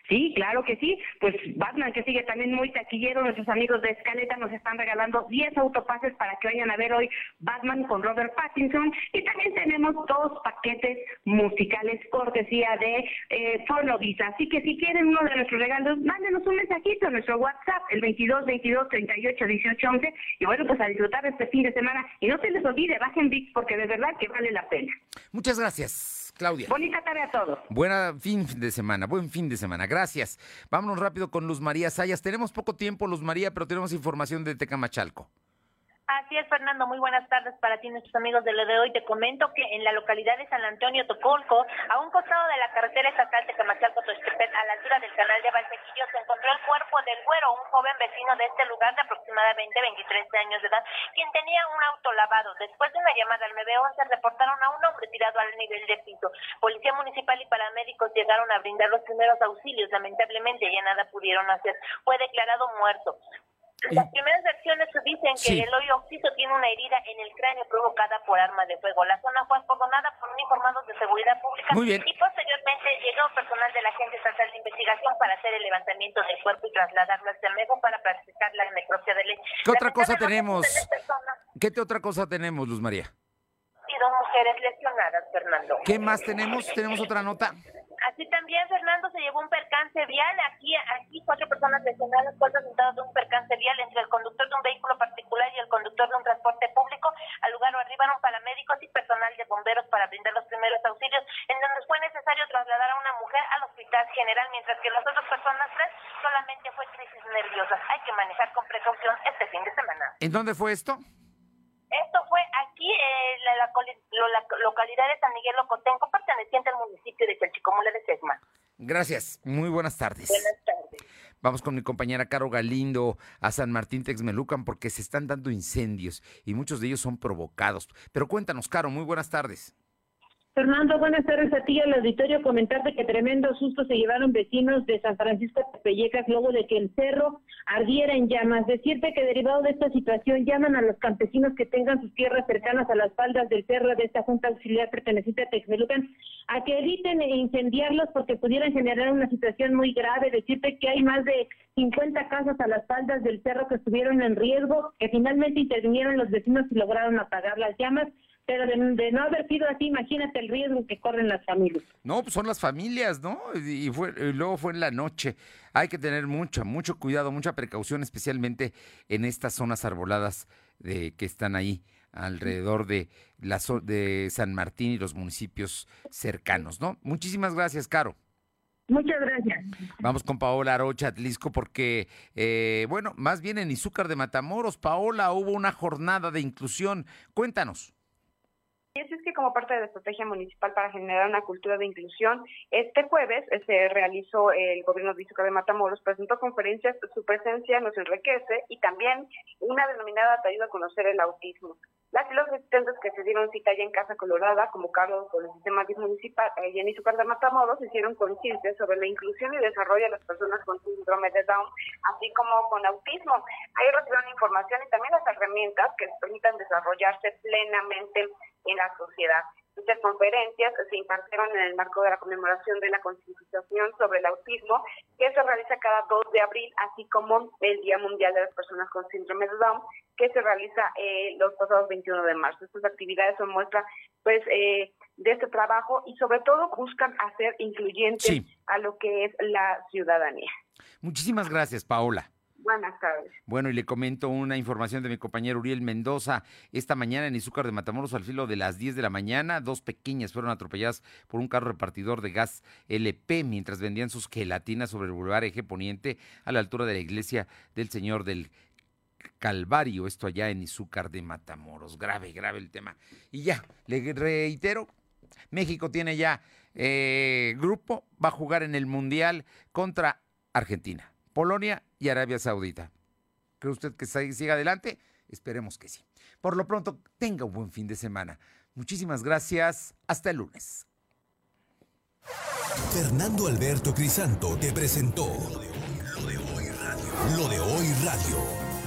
Sí, claro que sí. Pues Batman, que sigue también muy taquillero, nuestros amigos de Escaleta nos están regalando 10 autopases para que vayan a ver hoy Batman con Robert Pattinson. Y también tenemos dos paquetes musicales cortesía de eh, Fonovisa. Así que si quieren uno de nuestros regalos, mándenos un mensajito a nuestro WhatsApp, el 22 22 38 18 11. Y bueno, pues a disfrutar este fin de semana. Y no se les olvide, bajen VIX porque de verdad que vale la pena. Muchas gracias. Claudia. Bonita tarde a todos. Buena fin de semana, buen fin de semana. Gracias. Vámonos rápido con Luz María Sayas. Tenemos poco tiempo, Luz María, pero tenemos información de Tecamachalco. Así es, Fernando. Muy buenas tardes para ti, nuestros amigos de lo de hoy. Te comento que en la localidad de San Antonio Tocolco, a un costado de la carretera estatal de Camachalco, Toxtepec, a la altura del canal de Valsequillo, se encontró el cuerpo del güero, un joven vecino de este lugar de aproximadamente 23 años de edad, quien tenía un auto lavado. Después de una llamada al 911, reportaron a un hombre tirado al nivel de piso. Policía municipal y paramédicos llegaron a brindar los primeros auxilios. Lamentablemente ya nada pudieron hacer. Fue declarado muerto. Las primeras versiones dicen que el hoyo occiso tiene una herida en el cráneo provocada por arma de fuego. La zona fue acordonada por uniformados de seguridad pública y posteriormente llegó personal de la Agencia Estatal de Investigación para hacer el levantamiento del cuerpo y trasladarlo al CEMEGO para practicar la necropsia de ley. ¿Qué otra cosa tenemos? ¿Qué otra cosa tenemos, Luz María? Y dos mujeres lesionadas, Fernando. ¿Qué más tenemos? ¿Tenemos otra nota? También, Fernando, se llevó un percance vial. Aquí, aquí cuatro personas lesionadas fue resultado de un percance vial entre el conductor de un vehículo particular y el conductor de un transporte público. Al lugar arribaron paramédicos y personal de bomberos para brindar los primeros auxilios, en donde fue necesario trasladar a una mujer al hospital general, mientras que las otras personas tres solamente fue crisis nerviosa. Hay que manejar con precaución este fin de semana. ¿En dónde fue esto? Esto fue aquí en la, localidad de San Miguel Locotenco, perteneciente al municipio de Chalchicomula de Sesma. Gracias, muy buenas tardes. Buenas tardes. Vamos con mi compañera Caro Galindo a San Martín Texmelucan porque se están dando incendios y muchos de ellos son provocados. Pero cuéntanos, Caro, muy buenas tardes. Fernando, buenas tardes a ti al auditorio. Comentarte que tremendo susto se llevaron vecinos de San Francisco de Pellecas luego de que el cerro ardiera en llamas. Decirte que derivado de esta situación llaman a los campesinos que tengan sus tierras cercanas a las faldas del cerro de esta Junta Auxiliar perteneciente a Texmelucan a que eviten incendiarlos porque pudieran generar una situación muy grave. Decirte que hay más de 50 casas a las faldas del cerro que estuvieron en riesgo, que finalmente intervinieron los vecinos y lograron apagar las llamas pero de, no haber sido así, imagínate el riesgo que corren las familias. No, pues son las familias, ¿no? Y, fue, luego fue en la noche. Hay que tener mucho, mucho cuidado, mucha precaución, especialmente en estas zonas arboladas de, que están ahí alrededor de, la, de San Martín y los municipios cercanos, ¿no? Muchísimas gracias, Caro. Muchas gracias. Vamos con Paola Arocha, Atlisco, porque, eh, bueno, más bien en Izúcar de Matamoros, Paola, hubo una jornada de inclusión. Cuéntanos. Y es que como parte de la estrategia municipal para generar una cultura de inclusión, este jueves eh, se realizó el gobierno de de Matamoros, presentó conferencias, su presencia nos enriquece y también una denominada te ayuda a conocer el autismo. Las y los asistentes que se dieron cita allá en Casa Colorada, convocados por el sistema municipal eh, y en de Matamoros, hicieron conciencia sobre la inclusión y desarrollo de las personas con síndrome de Down, así como con autismo. Ahí recibieron información y también las herramientas que les permitan desarrollarse plenamente en la sociedad. Muchas conferencias se impartieron en el marco de la conmemoración de la concientización sobre el autismo, que se realiza cada 2 de abril, así como el Día Mundial de las Personas con Síndrome de Down, que se realiza eh, los pasados 21 de marzo. Estas actividades son muestra pues, eh, de este trabajo y sobre todo buscan hacer incluyente a lo que es la ciudadanía. Muchísimas gracias, Paola. Bueno, y le comento una información de mi compañero Uriel Mendoza. Esta mañana en Izúcar de Matamoros, al filo de las 10 de la mañana, dos pequeñas fueron atropelladas por un carro repartidor de gas LP mientras vendían sus gelatinas sobre el Boulevard Eje Poniente a la altura de la iglesia del Señor del Calvario, esto allá en Izúcar de Matamoros. Grave, grave el tema. Y ya, le reitero, México tiene ya eh, grupo, va a jugar en el Mundial contra Argentina. Polonia y Arabia Saudita. ¿Cree usted que siga adelante? Esperemos que sí. Por lo pronto, tenga un buen fin de semana. Muchísimas gracias. Hasta el lunes. Fernando Alberto Crisanto te presentó Lo de Hoy Radio. Lo de Hoy Radio.